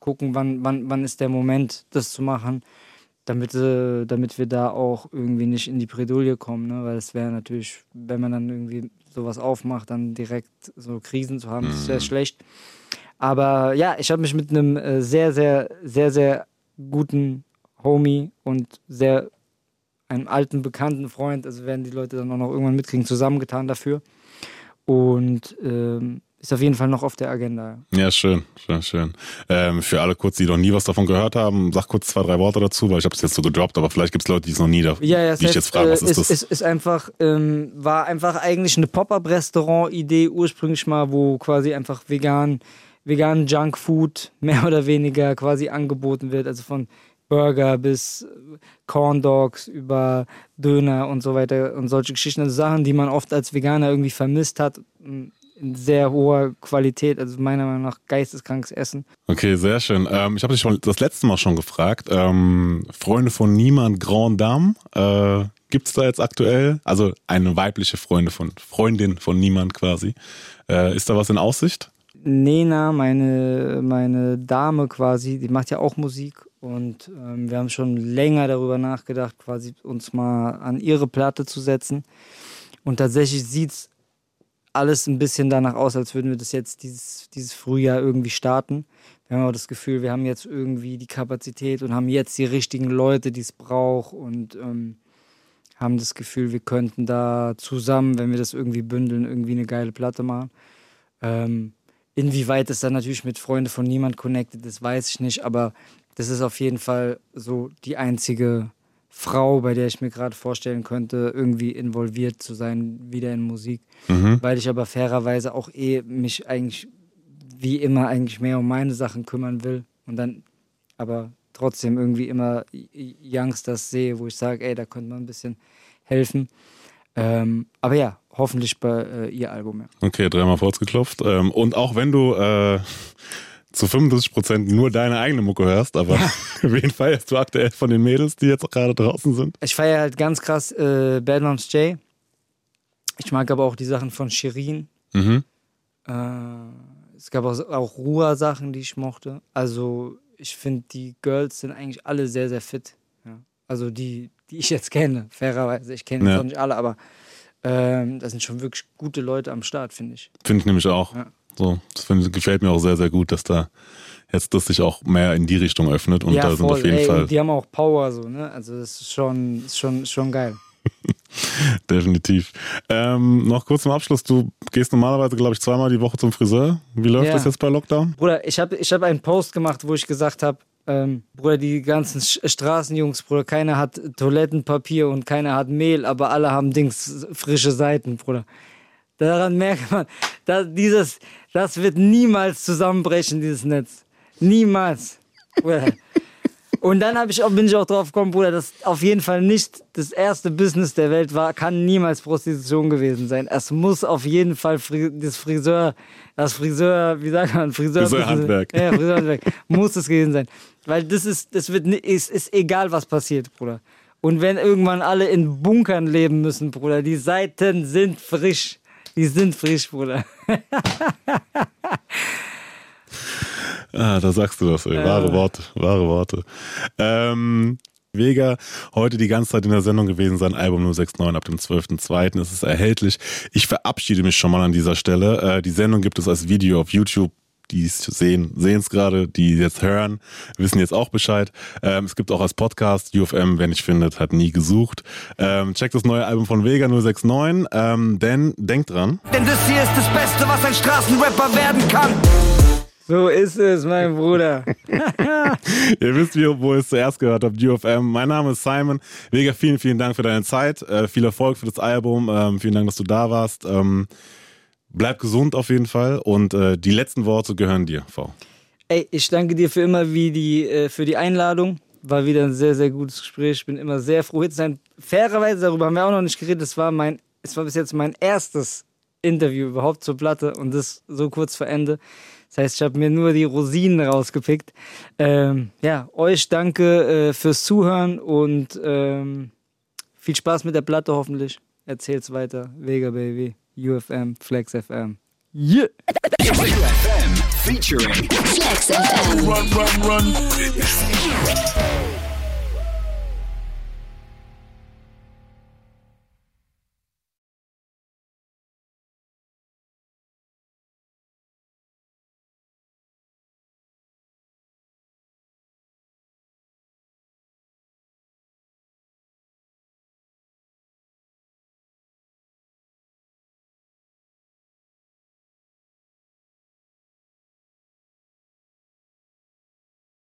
Speaker 1: gucken, wann, wann, wann ist der Moment, das zu machen, damit, äh, damit wir da auch irgendwie nicht in die Bredouille kommen. Ne? Weil es wäre natürlich, wenn man dann irgendwie sowas aufmacht, dann direkt so Krisen zu haben, das ist sehr
Speaker 14: Mhm.
Speaker 1: schlecht. Aber ja, ich habe mich mit einem äh, sehr, sehr, sehr, sehr guten Homie und sehr einem alten, bekannten Freund, also werden die Leute dann auch noch irgendwann mitkriegen, zusammengetan dafür. Und ähm, ist auf jeden Fall noch auf der Agenda.
Speaker 4: Ja, schön, schön, schön. Ähm, für alle kurz, die noch nie was davon gehört haben, sag kurz zwei, drei Worte dazu, weil ich habe es jetzt so gedroppt, aber vielleicht gibt es Leute, die es noch nie, da,
Speaker 1: Ja, ja,
Speaker 4: die ich
Speaker 1: heißt,
Speaker 4: jetzt frage, was
Speaker 1: äh,
Speaker 4: ist
Speaker 1: ist,
Speaker 4: das?
Speaker 1: Ist, ist einfach, ähm, war einfach eigentlich eine Pop-Up-Restaurant-Idee ursprünglich mal, wo quasi einfach vegan, vegan Junkfood mehr oder weniger quasi angeboten wird, also von Burger bis Corn Dogs über Döner und so weiter und solche Geschichten, also Sachen, die man oft als Veganer irgendwie vermisst hat, m, in sehr hoher Qualität, also meiner Meinung nach geisteskrankes Essen.
Speaker 4: Okay, sehr schön. Ähm, ich habe dich schon das letzte Mal schon gefragt. Ähm, Freunde von Niemand Grand Dame, äh, gibt's da jetzt aktuell? Also eine weibliche Freunde von Freundin von Niemand quasi. Äh, ist da was in Aussicht?
Speaker 1: Nena, meine, meine Dame quasi, die macht ja auch Musik und ähm, wir haben schon länger darüber nachgedacht, quasi uns mal an ihre Platte zu setzen. Und tatsächlich sieht's alles ein bisschen danach aus, als würden wir das jetzt dieses, dieses Frühjahr irgendwie starten. Wir haben auch das Gefühl, wir haben jetzt irgendwie die Kapazität und haben jetzt die richtigen Leute, die es braucht und ähm, haben das Gefühl, wir könnten da zusammen, wenn wir das irgendwie bündeln, irgendwie eine geile Platte machen. Ähm, inwieweit es dann natürlich mit Freunde von niemand connected ist, weiß ich nicht, aber das ist auf jeden Fall so die einzige Frau, bei der ich mir gerade vorstellen könnte, irgendwie involviert zu sein, wieder in Musik.
Speaker 4: Mhm.
Speaker 1: Weil ich aber fairerweise auch eh mich eigentlich wie immer eigentlich mehr um meine Sachen kümmern will und dann aber trotzdem irgendwie immer Youngsters sehe, wo ich sage, ey, da könnte man ein bisschen helfen. Ähm, aber ja, hoffentlich bei äh, ihr Album. Ja.
Speaker 4: Okay, dreimal vorgeklopft. Ähm, und auch wenn du äh, zu 95 Prozent nur deine eigene Mucke hörst, aber wen feierst du aktuell von den Mädels, die jetzt gerade draußen sind?
Speaker 1: Ich feiere halt ganz krass äh, Bad Moms J. Ich mag aber auch die Sachen von Shirin.
Speaker 4: Mhm.
Speaker 1: Äh, es gab auch, auch Ruhr-Sachen, die ich mochte. Also ich finde, die Girls sind eigentlich alle sehr, sehr fit. Ja. Also die, die ich jetzt kenne, fairerweise. Ich kenne
Speaker 4: Ja.
Speaker 1: jetzt auch nicht alle, aber ähm, das sind schon wirklich gute Leute am Start, finde ich.
Speaker 4: Finde ich nämlich auch.
Speaker 1: Ja.
Speaker 4: So, das find, gefällt mir auch sehr, sehr gut, dass da jetzt das sich auch mehr in die Richtung öffnet und da sind auf jeden
Speaker 1: ey,
Speaker 4: Fall
Speaker 1: Die haben auch Power, so, ne? Also das ist schon, ist schon, schon geil.
Speaker 4: definitiv. Ähm, noch kurz zum Abschluss, du gehst normalerweise, glaube ich, zweimal die Woche zum Friseur. Wie läuft
Speaker 1: Ja.
Speaker 4: das jetzt bei Lockdown?
Speaker 1: Bruder, ich habe ich hab einen Post gemacht, wo ich gesagt habe, ähm, Bruder, die ganzen Straßenjungs, Bruder, keiner hat Toilettenpapier und keiner hat Mehl, aber alle haben Dings, frische Seiten, Bruder. Daran merkt man, dass dieses, das wird niemals zusammenbrechen, dieses Netz. Niemals. Bruder. Und dann ich auch, bin ich auch drauf gekommen, Bruder, dass auf jeden Fall nicht das erste Business der Welt war, kann niemals Prostitution gewesen sein. Es muss auf jeden Fall Fri das Friseur, das Friseur, wie sagt man, Friseur,
Speaker 4: Friseurhandwerk.
Speaker 1: Ja, Friseurhandwerk. muss es gewesen sein. Weil das ist, das wird, ist, ist egal, was passiert, Bruder. Und wenn irgendwann alle in Bunkern leben müssen, Bruder, die Seiten sind frisch. Die sind frisch, Bruder.
Speaker 4: Ah, da sagst du das, ey. Wahre
Speaker 1: Ja.
Speaker 4: Worte, wahre Worte. Ähm, Vega, heute die ganze Zeit in der Sendung gewesen, sein Album 069 ab dem 12.02. ist es erhältlich. Ich verabschiede mich schon mal an dieser Stelle. Äh, die Sendung gibt es als Video auf YouTube. Die es sehen, sehen es gerade, die jetzt hören, wissen jetzt auch Bescheid. Ähm, es gibt auch als Podcast, UFM, wer nicht findet, hat nie gesucht. Ähm, checkt das neue Album von Vega 069, ähm, denn denkt dran,
Speaker 6: Denn das hier ist das Beste, was ein Straßenrapper werden kann.
Speaker 1: So ist es, mein Bruder.
Speaker 4: Ihr wisst, wie, wo ihr es zuerst gehört habt, UFM. Mein Name ist Simon. Vega, vielen, vielen Dank für deine Zeit. Äh, viel Erfolg für das Album. Ähm, vielen Dank, dass du da warst. Ähm, bleib gesund auf jeden Fall. Und äh, die letzten Worte gehören dir, V.
Speaker 1: Ey, ich danke dir für immer wie die, äh, für die Einladung. War wieder ein sehr, sehr gutes Gespräch. Ich bin immer sehr froh, hier zu sein. Fairerweise, darüber haben wir auch noch nicht geredet. Es war mein, es war bis jetzt mein erstes Interview überhaupt zur Platte und das so kurz vor Ende. Das heißt, ich habe mir nur die Rosinen rausgepickt. Ähm, ja, euch danke äh, fürs Zuhören und ähm, viel Spaß mit der Platte hoffentlich. Erzähl's weiter. Vega Baby, UFM, Flex FM. Yeah!
Speaker 2: UFM featuring
Speaker 5: Flex FM. Run, run, run.